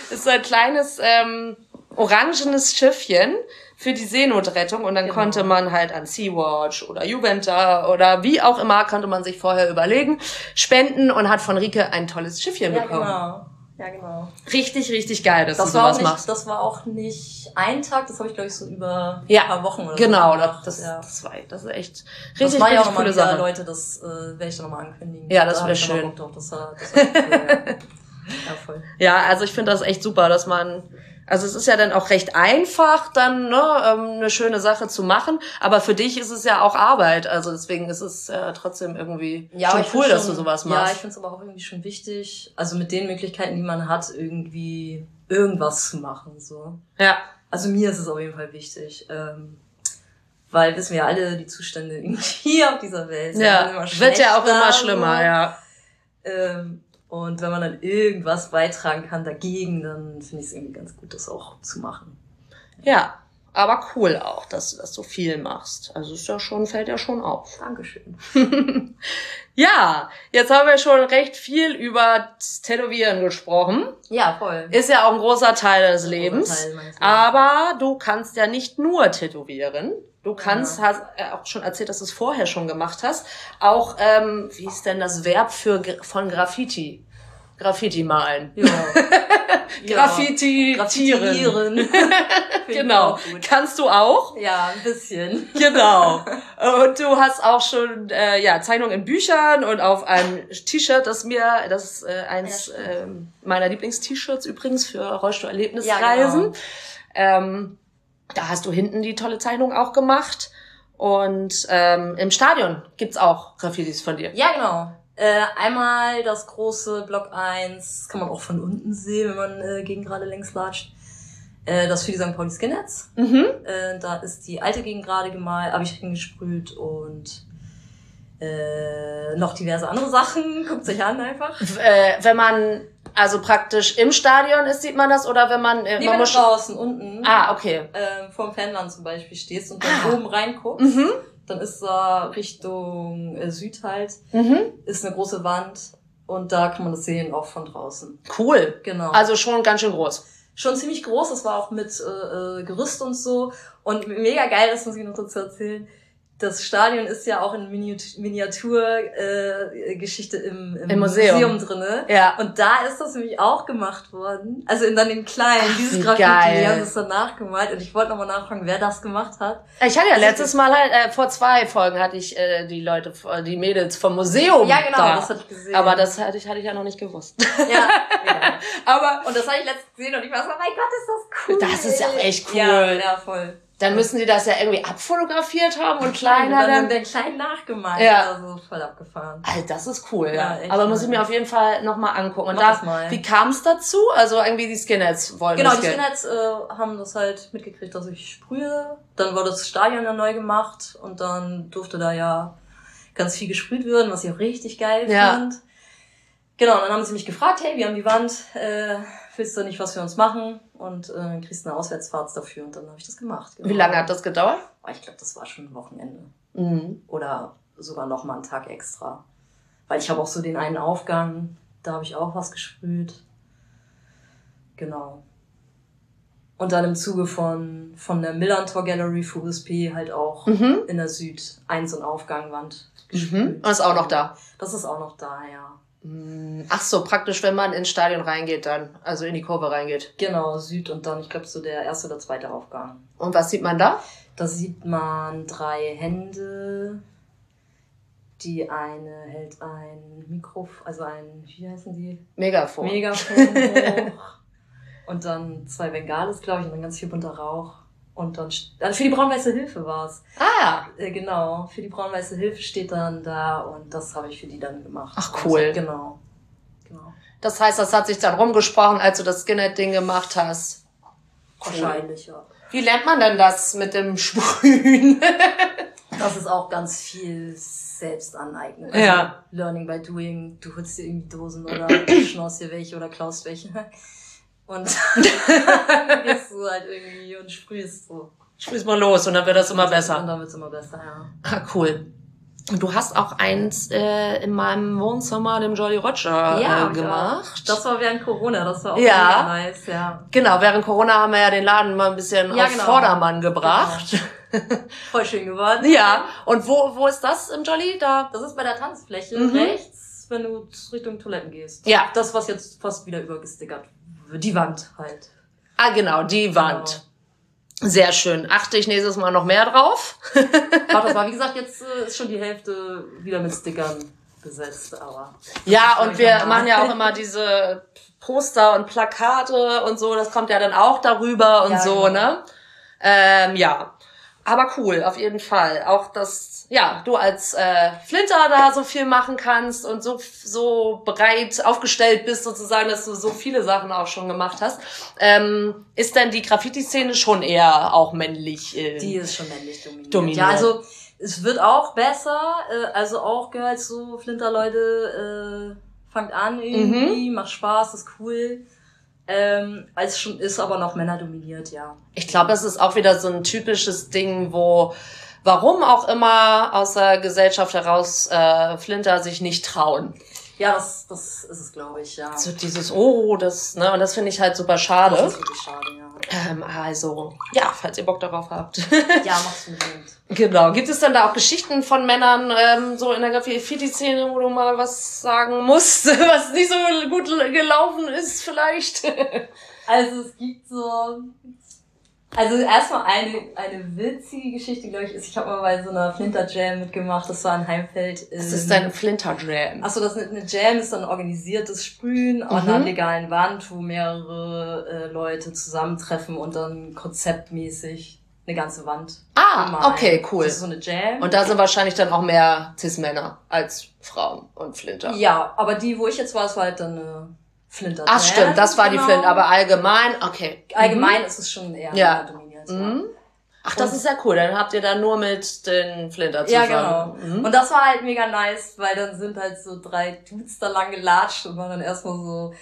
Das [laughs] ist so ein kleines ähm, orangenes Schiffchen für die Seenotrettung und dann Genau. konnte man halt an Sea-Watch oder Juventa oder wie auch immer, konnte man sich vorher überlegen, spenden und hat von Rike ein tolles Schiffchen Ja, bekommen. genau. Ja, genau. Richtig, richtig geil, dass Das du war, auch sowas nicht, machst. das war auch nicht ein Tag, das habe ich, glaube ich, so über Ja, ein paar Wochen oder Genau, so das, gemacht. das, ja. das, war, das ist echt Das richtig, war ja auch richtig coole Sache. Leute, das äh, werde ich dann nochmal ankündigen. Ja, das Da wär hab ich dann mal schön. Drauf, Das war, das war cool, [laughs] ja. ja, voll. Ja, also ich finde das echt super, dass man, also es ist ja dann auch recht einfach, dann ne, ähm, eine schöne Sache zu machen, aber für dich ist es ja auch Arbeit, also deswegen ist es äh, trotzdem irgendwie Ja, schon cool, dass du schon- sowas Ja, ich machst. finde es aber auch irgendwie schon wichtig, also mit den Möglichkeiten, die man hat, irgendwie irgendwas zu machen. so. Ja, Also mir ist es auf jeden Fall wichtig. Ähm, weil wissen wir ja alle, die Zustände irgendwie [laughs] hier auf dieser Welt ja, werden immer wird ja auch immer so. schlimmer, ja. Ähm, und wenn man dann irgendwas beitragen kann dagegen, dann finde ich es irgendwie ganz gut, das auch zu machen. Ja, aber cool auch, dass du das so viel machst. Also ist ja schon, fällt ja schon auf. [laughs] Dankeschön. Ja, jetzt haben wir schon recht viel über das Tätowieren gesprochen. Ja, voll. Ist ja auch ein großer Teil deines großer Lebens. Teil. Aber du kannst ja nicht nur tätowieren. Du kannst, hast äh, auch schon erzählt, dass du es vorher schon gemacht hast. Auch, ähm, wie ist denn das Verb für von Graffiti? Graffiti malen. Ja. Ja. [laughs] Graffiti, Tieren. Graffitieren. [laughs] Genau. Kannst du auch? Ja, ein bisschen. [laughs] Genau. Und du hast auch schon äh, ja Zeichnungen in Büchern und auf einem T-Shirt, das mir, das ist äh, eins Ja, ähm, meiner Lieblings-T-Shirts übrigens für Ja, Rollstuhl-Erlebnisreisen. genau. ähm, da hast du hinten die tolle Zeichnung auch gemacht. Und ähm, im Stadion gibt's auch Graffitis von dir. Ja, genau. Äh, einmal das große Block 1, das kann man auch von unten sehen, wenn man äh, gegen gerade längs latscht. Äh, das für die St. Pauli Skinheads. Mhm. Äh, da ist die alte Gegend gerade gemalt, habe ich hingesprüht und äh, noch diverse andere Sachen. [laughs] Guckt euch an einfach. Äh, wenn man Also praktisch im Stadion ist, sieht man das oder wenn man, äh, Nee, man wenn du muss draußen unten Ah, okay. ähm, vorm Fanland zum Beispiel stehst und dann Ah. oben reinguckst, Mhm. Dann ist da Richtung äh, Süd halt, Mhm. ist eine große Wand und da kann man das sehen, auch von draußen. Cool. Genau. Also schon ganz schön groß. schon ziemlich groß, das war auch mit äh, äh, Gerüst und so. Und mega geil, das muss ich noch dazu erzählen. Das Stadion ist ja auch in Miniaturgeschichte äh, im, im, Im Museum. drinne. Ja. Und da ist das nämlich auch gemacht worden. Also in dann den kleinen, Ach, dieses Graffiti, die haben das dann nachgemalt. Und ich wollte nochmal nachfragen, wer das gemacht hat. Ich hatte ja letztes Mal halt, äh, vor zwei Folgen hatte ich äh, die Leute, äh, die Mädels vom Museum ja, genau, da. das hatte ich gesehen. Aber das hatte ich, hatte ich ja noch nicht gewusst. ja, [laughs] ja. Aber Und das habe ich letztens gesehen und ich war so, oh mein Gott, ist das cool. Das ist ja echt cool. Ja, ja voll. Dann müssen die das ja irgendwie abfotografiert haben und Und kleiner dann, dann. den kleinen nachgemalt. Ja. Also voll abgefahren. Alter, das ist cool, ja. Echt Aber muss ich mir auf jeden Fall nochmal angucken. Und da, das mal. wie kam es dazu? Also irgendwie die Skinheads wollen Genau, die. Skinheads äh, haben das halt mitgekriegt, dass ich sprühe. Dann wurde das Stadion ja neu gemacht und dann durfte da ja ganz viel gesprüht werden, was ich auch richtig geil Ja. fand. Genau, und dann haben sie mich gefragt, hey, wir haben die Wand, äh, willst du nicht was für uns machen? Und äh, kriegst eine Auswärtsfahrt dafür und dann habe ich das gemacht. Genau. Wie lange hat das gedauert? Oh, ich glaube, das war schon ein Wochenende. Mhm. Oder sogar noch mal einen Tag extra. Weil ich habe auch so den einen Aufgang, da habe ich auch was gesprüht. Genau. Und dann im Zuge von, von der Millantor Gallery für USP halt auch Mhm. in der Süd ein so ein Aufgangwand Mhm. gesprüht. Und ist auch noch da. Das ist auch noch da, ja. Mhm. Ach so, praktisch, wenn man ins Stadion reingeht dann, also in die Kurve reingeht. Genau, Süd und dann, ich glaube, so der erste oder zweite Aufgang. Und was sieht man da? Da sieht man drei Hände. Die eine hält ein Mikro, also ein, wie heißen die? Megafon. Megafon [laughs] hoch. Und dann zwei Bengales, glaube ich, und dann ganz viel bunter Rauch. Und dann, also für die braun-weiße Hilfe war's. ah, Äh, genau, für die braun-weiße Hilfe steht dann da und das habe ich für die dann gemacht. Ach, cool. Und, genau. Genau. das heißt, das hat sich dann rumgesprochen, als du das Skinhead-Ding gemacht hast. Cool. Wahrscheinlich, ja. Wie lernt man denn das mit dem [laughs] Sprühen? Das ist auch ganz viel Selbstaneignung. Also Ja. Learning by doing. Du holst dir irgendwie Dosen oder [clears throat] schnorst dir welche oder klaust welche. Und dann [laughs] gehst du halt irgendwie und sprühst so. Sprüh's mal los und dann wird das immer Und besser. dann wird's immer besser, ja. Ah, cool. Und du hast auch eins äh, in meinem Wohnzimmer, dem Jolly Roger, hab äh, gemacht. Das war während Corona, das war auch Ja. nice, ja. Genau, während Corona haben wir ja den Laden mal ein bisschen Ja, auf genau. Vordermann gebracht. [laughs] Voll schön geworden. Ja, und wo, wo ist das im Jolly? Da? Das ist bei der Tanzfläche Mhm. rechts, wenn du Richtung Toiletten gehst. Ja. Das, was jetzt fast wieder übergestickert. Die Wand halt. Ah, genau, die Wand. Sehr schön. Achte ich nächstes Mal noch mehr drauf. [laughs] Ach, das war, wie [laughs] gesagt, jetzt äh, ist schon die Hälfte wieder mit Stickern besetzt, aber. Ja, und wir normal. machen ja auch immer diese Poster und Plakate und so. Das kommt ja dann auch darüber und Ja, so, genau. ne? Ähm, ja. Aber cool, auf jeden Fall. Auch dass, ja, du als äh, Flinter da so viel machen kannst und so, so breit aufgestellt bist, sozusagen, dass du so viele Sachen auch schon gemacht hast. Ähm, ist denn die Graffiti-Szene schon eher auch männlich? Äh, Die ist schon männlich dominiert. Dominiert. Ja, also es wird auch besser. Äh, also auch gehört so, Flinterleute, äh, fangt an irgendwie, Mhm. macht Spaß, ist cool. Ähm, als schon ist aber noch Männer dominiert, ja. Ich glaube, das ist auch wieder so ein typisches Ding, wo warum auch immer aus der Gesellschaft heraus äh, Flinter sich nicht trauen. Ja, das, das ist es, glaube ich, ja. So dieses Oh, das, ne, und das finde ich halt super schade. Das ist wirklich schade, ja. Ähm, also, ja, falls ihr Bock darauf habt. [laughs] Ja, mach's unbedingt. genau. Gibt es dann da auch Geschichten von Männern ähm, so in der Graffiti-Szene, wo du mal was sagen musst, [laughs] was nicht so gut gelaufen ist vielleicht? [laughs] Also es gibt so. Also erstmal eine, eine witzige Geschichte, glaube ich, ist, ich habe mal bei so einer Flinter Jam mitgemacht, das war in Heimfeld. Das ist dein Flinter-Jam. Achso, das ist eine Jam ist dann organisiertes Sprühen an Mhm. einer legalen Wand, wo mehrere äh, Leute zusammentreffen und dann konzeptmäßig eine ganze Wand. Ah, bemalen. okay, cool. Das ist so eine Jam. Und da sind wahrscheinlich dann auch mehr Cis-Männer als Frauen und Flinter. ja, aber die, wo ich jetzt war, es war halt dann eine Flinter Ach stimmt, das war die genau. Flint, aber allgemein, okay. Allgemein ist es schon eher Ja. Dominiert. Mhm. ja. Mhm. Ach, das Und- ist ja cool. Dann habt ihr da nur mit den Flinter Ja, zusammen. genau. Mhm. Und das war halt mega nice, weil dann sind halt so drei Dudes da lang gelatscht und waren dann erstmal so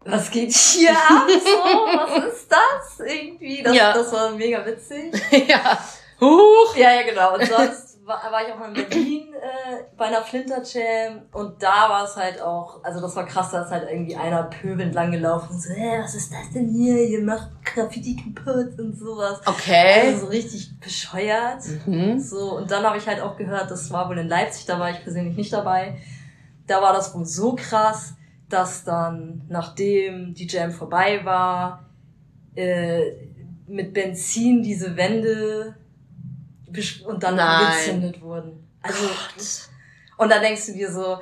was geht hier [laughs] ab? So, was ist das? Irgendwie, das, ja. das war mega witzig. [laughs] ja. Huch. Ja, ja, genau. Und sonst war, war ich auch mal in Berlin äh, bei einer Flinter Jam und da war es halt auch, also das war krass, da ist halt irgendwie einer pöbelnd lang gelaufen und so, hä, was ist das denn hier? Ihr macht Graffiti kaputt und sowas. Okay. Also so richtig bescheuert. Mhm. So, und dann habe ich halt auch gehört, das war wohl in Leipzig, da war ich persönlich nicht dabei. Da war das wohl so krass, dass dann, nachdem die Jam vorbei war, äh, mit Benzin diese Wände und dann Nein. angezündet wurden. Also, Gott. und da denkst du dir so,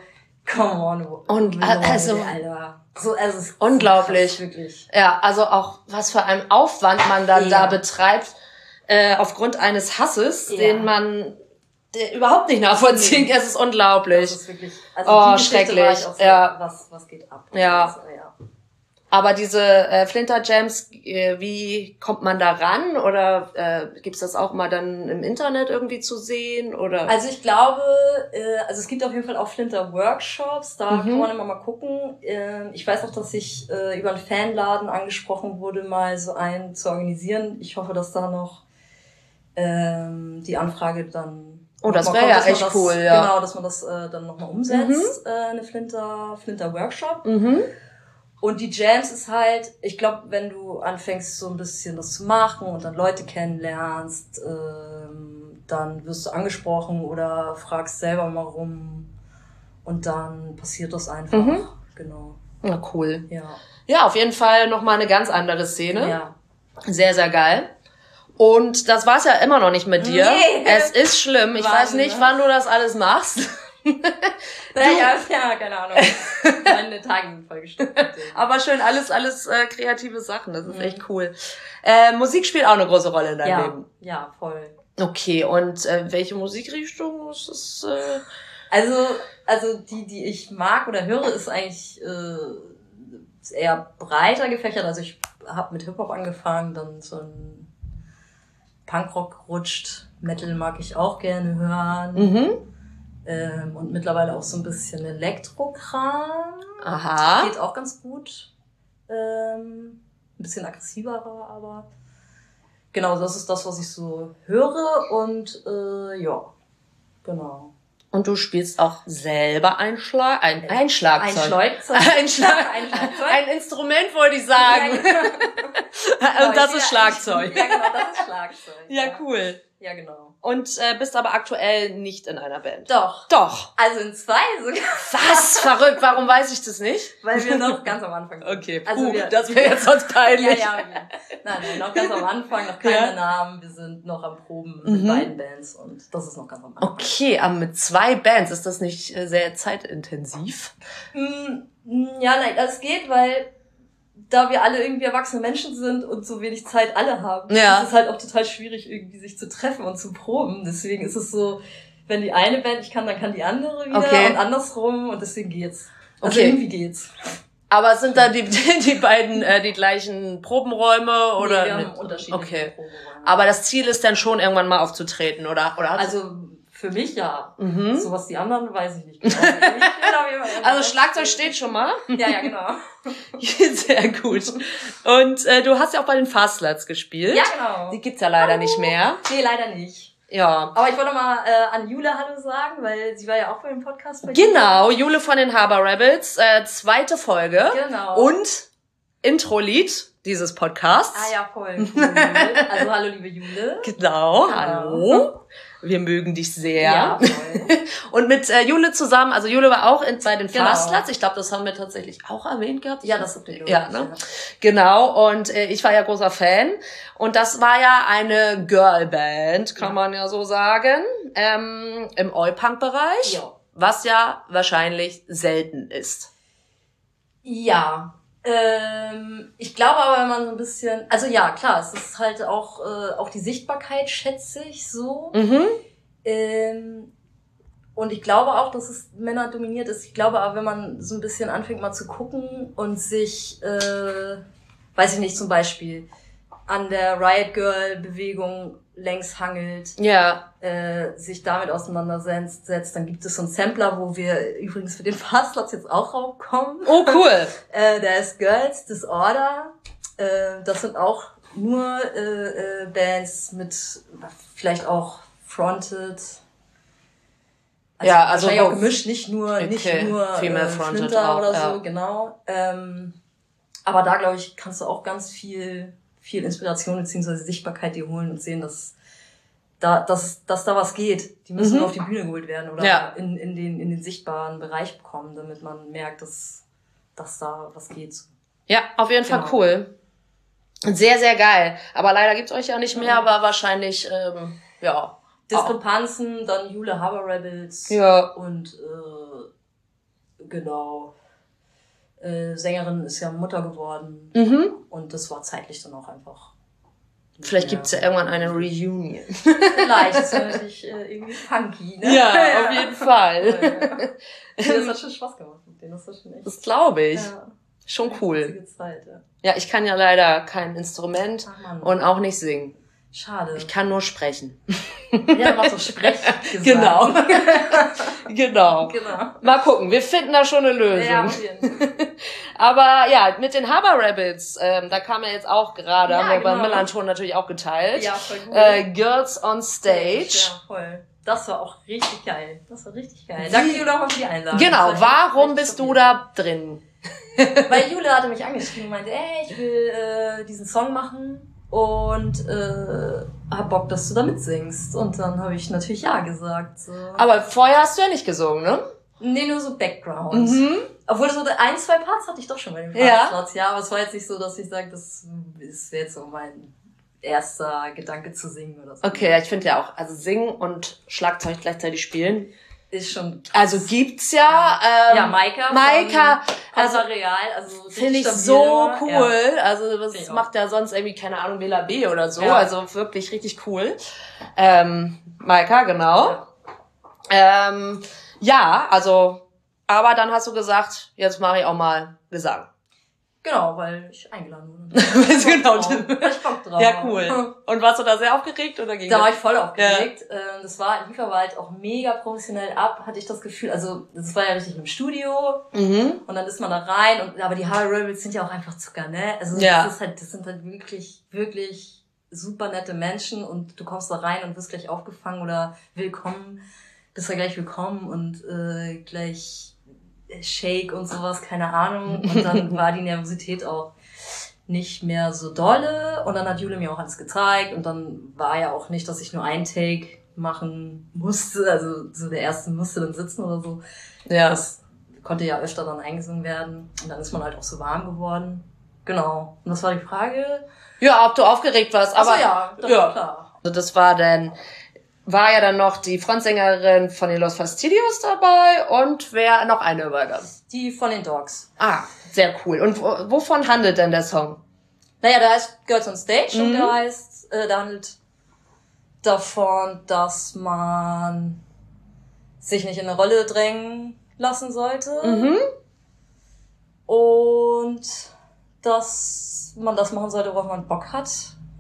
come on, und also, Alter. So, also es unglaublich. wirklich. Ja, also auch was für ein Aufwand man dann ja. da betreibt, äh, aufgrund eines Hasses, ja. den man der überhaupt nicht nachvollziehen kann. Es ist unglaublich. Das ist wirklich, also oh, schrecklich. So, ja. Was, was geht ab? Ja. Also, ja. Aber diese äh, Flinter Jams, äh, wie kommt man da ran? Oder äh, gibt es das auch mal dann im Internet irgendwie zu sehen? Oder? Also ich glaube, äh, also es gibt auf jeden Fall auch Flinter Workshops, da mhm. kann man immer mal gucken. Äh, ich weiß auch, dass ich äh, über einen Fanladen angesprochen wurde, mal so einen zu organisieren. Ich hoffe, dass da noch ähm, die Anfrage dann Oh, das wäre ja echt das, cool, ja. Genau, dass man das äh, dann nochmal umsetzt, mhm. äh, eine Flinter, Flinter Workshop. Mhm. Und die Jams ist halt, ich glaube, wenn du anfängst so ein bisschen das zu machen und dann Leute kennenlernst, ähm, dann wirst du angesprochen oder fragst selber mal rum und dann passiert das einfach. Mhm. Genau. Ja, cool. Ja. Ja, auf jeden Fall nochmal eine ganz andere Szene. Ja. Sehr, sehr geil. Und das war's ja immer noch nicht mit dir. Nee. Es ist schlimm. Ich Wahnsinn, weiß nicht, ne? wann du das alles machst. [laughs] naja, ja, keine Ahnung. [laughs] Meine Tage sind vollgestimmt. [laughs] Aber schön, alles, alles äh, kreative Sachen. Das ist mhm. echt cool. Äh, Musik spielt auch eine große Rolle in deinem ja, Leben. Ja, voll. Okay, und äh, welche Musikrichtung ist das? Äh... Also, also die, die ich mag oder höre, ist eigentlich äh, eher breiter gefächert. Also ich habe mit Hip-Hop angefangen, dann so ein Punkrock rutscht. Metal mag ich auch gerne hören. Mhm. Ähm, und mittlerweile auch so ein bisschen Elektrokram. Aha. Geht auch ganz gut. Ähm, ein bisschen aggressiverer, aber genau, das ist das, was ich so höre und äh, ja, genau. Und du spielst auch selber ein, Schlag, ein, ein Schlagzeug. Ein Schlagzeug. [laughs] Ein, Schlag ein Schlagzeug. Ein Instrument wollte ich sagen. Ja, genau. [laughs] Und das ist Schlagzeug. Ja, genau, das ist Schlagzeug. Ja, cool. Ja, genau. Und äh, bist aber aktuell nicht in einer Band. Doch. Doch. Also in zwei sogar. Was? Verrückt. Warum weiß ich das nicht? Weil wir noch ganz am Anfang sind. Okay, puh, also wir, das wäre jetzt sonst peinlich. ja, ja. Wir, nein, nein, noch ganz am Anfang, noch keine ja. Namen. Wir sind noch am Proben mit mhm. beiden Bands und das ist noch ganz am Anfang. Okay, aber mit zwei Bands, ist das nicht äh, sehr zeitintensiv? Mm, mm, ja, nein, das geht, weil da wir alle irgendwie erwachsene Menschen sind und so wenig Zeit alle haben, ja. ist es halt auch total schwierig, irgendwie sich zu treffen und zu proben. Deswegen ist es so, wenn die eine Band nicht kann, dann kann die andere wieder okay. und andersrum und deswegen geht's. Also okay. irgendwie geht's. Aber sind da die, [laughs] die beiden äh, die gleichen Probenräume oder? Nee, wir haben unterschiedliche okay. Probenräume. Aber das Ziel ist dann schon irgendwann mal aufzutreten, oder? oder also für mich ja. Mhm. So was die anderen weiß ich nicht genau. [laughs] also Schlagzeug steht schon mal. Ja, ja, genau. [laughs] Sehr gut. Und äh, du hast ja auch bei den Fastlets gespielt. Ja, genau. Die gibt's ja leider oh. nicht mehr. Nee, leider nicht. Ja. Aber ich wollte mal äh, an Jule Hallo sagen, weil sie war ja auch bei dem Podcast. Bei genau, Jule von den Haber Rebels, äh, zweite Folge. Genau. Und Intro-Lied dieses Podcasts. Ah ja, voll. Cool. also hallo liebe Jule. Genau, hallo. Wir mögen dich sehr. Ja. [laughs] Und mit äh, Jule zusammen, also Jule war auch in, bei den genau. Fastlets. Ich glaube, das haben wir tatsächlich auch erwähnt gehabt. Ja, das habt ihr Ja, ne? Genau. Und äh, ich war ja großer Fan. Und das war ja eine Girlband, kann ja. man ja so sagen, ähm, im Oi-Punk-Bereich. Ja. Was ja wahrscheinlich selten ist. Ja, ähm, ich glaube aber, wenn man so ein bisschen, also ja, klar, es ist halt auch, äh, auch die Sichtbarkeit, schätze ich so. Mhm. Ähm, und ich glaube auch, dass es Männer dominiert ist. Ich glaube aber, wenn man so ein bisschen anfängt mal zu gucken und sich, äh, weiß ich nicht, zum Beispiel an der Riot Girl Bewegung längs hangelt, Ja. äh, sich damit auseinandersetzt, setzt. dann gibt es so einen Sampler, wo wir übrigens für den [laughs] Fastplatz jetzt auch raufkommen. Oh, cool. [laughs] Äh, der ist Girls Disorder. Äh, das sind auch nur äh, äh, Bands mit vielleicht auch Fronted. Ja, also wahrscheinlich wo- auch gemischt, nicht nur, nicht Okay, nur Female äh, Fronted auch, oder ja. so, genau. Ähm, aber da glaube ich, kannst du auch ganz viel, viel Inspiration bzw. Sichtbarkeit dir holen und sehen, dass da, dass, dass da was geht. Die müssen Mhm. nur auf die Bühne geholt werden oder Ja. in, in, den, in den sichtbaren Bereich bekommen, damit man merkt, dass, dass da was geht. Ja, auf jeden Fall Genau. cool. Sehr, sehr geil. Aber leider gibt's euch ja nicht mehr, Mhm. aber wahrscheinlich, ähm, ja. Diskrepanzen, dann Jule Haber Rebels Ja. und äh, genau. Äh, Sängerin ist ja Mutter geworden Mhm. und das war zeitlich dann auch einfach. Vielleicht gibt's ja irgendwann eine Reunion. Vielleicht, das wäre natürlich [laughs] äh, irgendwie funky, ne? Ja, auf [laughs] jeden Fall. Ja. Das hat schon Spaß gemacht mit denen, das war schon echt. Das glaube ich. ja, Schon cool. Zeit, ja. Ja, ich kann ja leider kein Instrument Ach und auch nicht singen. Schade. Ich kann nur sprechen. [laughs] ja, mach so Sprechgesang. Genau. [laughs] genau. genau. Mal gucken, wir finden da schon eine Lösung. Ja, auf jeden Fall. [laughs] Aber ja, mit den Haber Rebels, ähm, da kam ja jetzt auch gerade, Ja, haben wir beim genau. Millanton natürlich auch geteilt. Ja, voll gut. Äh, Girls on Stage. Ja, voll. Das war auch richtig geil. Das war richtig geil. Danke, Jule, auch für die Einladung. Genau, warum bist du da drin? Weil Jule hatte mich angeschrieben und meinte, ey, ich will äh, diesen Song machen und äh, hab Bock, dass du da mitsingst. Und dann habe ich natürlich ja gesagt. So. Aber vorher hast du ja nicht gesungen, ne? Nee, nur so Background. Mhm. Obwohl so ein, zwei Parts hatte ich doch schon bei dem Ja. Parts, ja. Aber es war jetzt nicht so, dass ich sage, das ist jetzt so mein erster Gedanke zu singen oder so. Okay, ja, ich finde ja auch, also singen und Schlagzeug gleichzeitig spielen. Ist schon Also gibt's ja. Ähm, ja, Maika. Maika, also also Real, also Finde ich so stabil, cool. Ja. Also das macht ja sonst irgendwie, keine Ahnung, Bela B oder so. Ja. Also wirklich richtig cool. Ähm, Maika, genau. Ähm, ja, also, aber dann hast du gesagt, jetzt mache ich auch mal Gesang. Genau, weil ich eingeladen wurde. [laughs] genau. Hab Ich Bock drauf. Ja, cool. Und warst du da sehr aufgeregt oder ging Da war ich voll aufgeregt. Ähm, Das war, lief aber halt auch mega professionell ab, hatte ich das Gefühl. Also, das war ja richtig im Studio Mhm. und dann ist man da rein und, aber die Harry Rebels sind ja auch einfach Zucker, ne? Also, Ja. das ist halt, das sind halt wirklich, wirklich super nette Menschen und du kommst da rein und wirst gleich aufgefangen oder willkommen, bist da gleich willkommen und, äh, gleich Shake und sowas, keine Ahnung. Und dann [laughs] war die Nervosität auch nicht mehr so dolle. Und dann hat Jule mir auch alles gezeigt. Und dann war ja auch nicht, dass ich nur einen Take machen musste. Also so der erste musste dann sitzen oder so. Ja. Das konnte ja öfter dann eingesungen werden. Und dann ist man halt auch so warm geworden. Genau. Und das war die Frage. Ja, ob du aufgeregt warst. Aber Aber ja, das ja. war klar. Also das war dann, war ja dann noch die Frontsängerin von den Los Fastidios dabei und wer noch eine dann. Die von den Dogs. Ah, sehr cool. Und wo, wovon handelt denn der Song? Naja, der heißt Girls on Stage und Mhm. der heißt, äh, der handelt davon, dass man sich nicht in eine Rolle drängen lassen sollte Mhm. und dass man das machen sollte, worauf man Bock hat,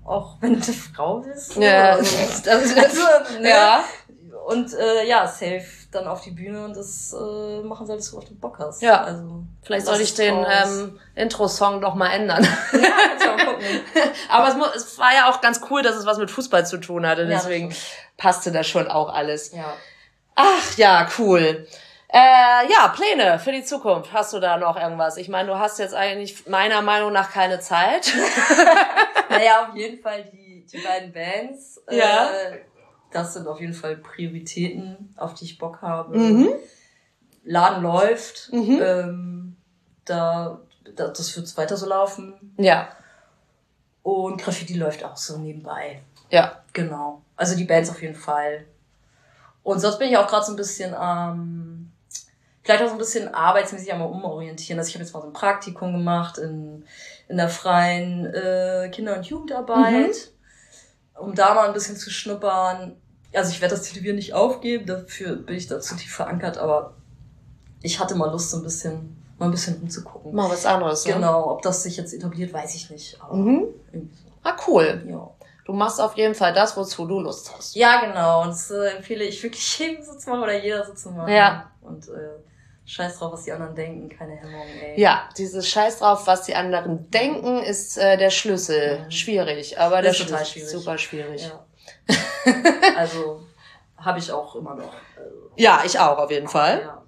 auch wenn du Frau bist. Ja, so. das, Also, ne? ja. Und äh, ja, safe dann auf die Bühne und das äh, machen solltest, worauf du Bock hast. Ja. Also, Vielleicht soll ich den ähm, Intro-Song noch mal ändern. ja, [laughs] mal gucken. Aber es, mu- es war ja auch ganz cool, dass es was mit Fußball zu tun hatte. Ja, Deswegen stimmt. passte da schon auch alles. Ja. Ach ja, cool. Äh, ja, Pläne für die Zukunft. Hast du da noch irgendwas? Ich meine, du hast jetzt eigentlich meiner Meinung nach keine Zeit. [laughs] Naja, auf jeden Fall die, die beiden Bands. Ja. Äh, das sind auf jeden Fall Prioritäten, auf die ich Bock habe. Mhm. Laden läuft. Mhm. Ähm, da, da, das wird weiter so laufen. Ja, Und Graffiti läuft auch so nebenbei. ja. Genau. Also die Bands auf jeden Fall. Und sonst bin ich auch gerade so ein bisschen ähm, vielleicht auch so ein bisschen arbeitsmäßig am umorientieren. Also ich habe jetzt mal so ein Praktikum gemacht in, in der freien äh, Kinder- und Jugendarbeit, um da mal ein bisschen zu schnuppern. Also ich werde das Tätowieren nicht aufgeben, dafür bin ich da zu tief verankert, aber ich hatte mal Lust, so ein bisschen, mal ein bisschen rumzugucken. Mal was anderes. ne? Genau, ob das sich jetzt etabliert, weiß ich nicht. Aber Mhm. irgendwie so. Ah, cool. Ja. Du machst auf jeden Fall das, wozu du Lust hast. Ja, genau. Und das äh, empfehle ich wirklich [laughs] jedem so zu machen oder jeder so zu machen. Ja. Und äh, scheiß drauf, was die anderen denken, keine Hemmung, ey. Ja, dieses Scheiß drauf, was die anderen denken, ist äh, der Schlüssel. Mhm. Schwierig, aber der Ist Schlüssel total ist schwierig. super schwierig. Ja. [laughs] also habe ich auch immer noch. Also, Ja, ich auch auf jeden Fall. ja.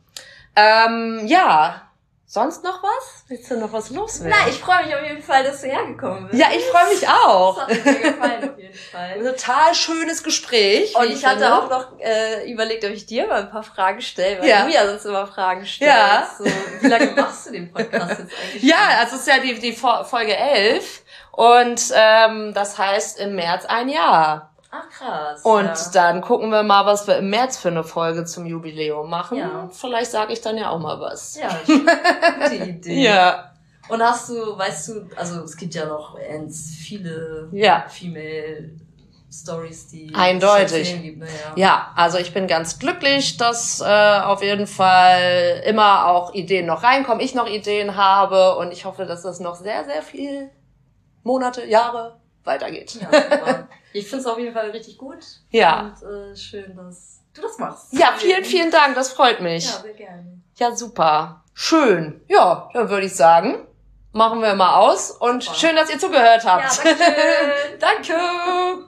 Ähm, ja. Sonst noch was? Willst du noch was loswerden? Na, ich freue mich auf jeden Fall, dass du hergekommen bist. Ja, ich freue mich Das auch. hat mir gefallen, auf jeden Fall. Total schönes Gespräch. Und ich hatte finde. auch noch äh, überlegt, ob ich dir mal ein paar Fragen stelle, weil Ja. du ja sonst immer Fragen stellst. Ja. So, wie lange machst du den Podcast jetzt eigentlich? Ja, also es ist ja die, die Fo- Folge 11 und ähm, das heißt im März ein Jahr. Ach krass. Und ja. dann gucken wir mal, was wir im März für eine Folge zum Jubiläum machen. Ja. Vielleicht sage ich dann ja auch mal was. Ja, gute [laughs] Idee. Ja. Und hast du, weißt du, also es gibt ja noch ganz viele Ja. Female Stories, die Eindeutig. Gibt, ne? ja. Ja, also ich bin ganz glücklich, dass äh, auf jeden Fall immer auch Ideen noch reinkommen, ich noch Ideen habe und ich hoffe, dass das noch sehr, sehr viel Monate, Jahre weitergeht. Ja, [laughs] ich finde es auf jeden Fall richtig gut. Ja. Und äh, schön, dass du das machst. Ja, vielen, vielen Dank, das freut mich. Ja, sehr gerne. Ja, super. Schön. Ja, dann würde ich sagen, machen wir mal aus und Super. schön, dass ihr zugehört habt. Ja, danke. [laughs] Danke.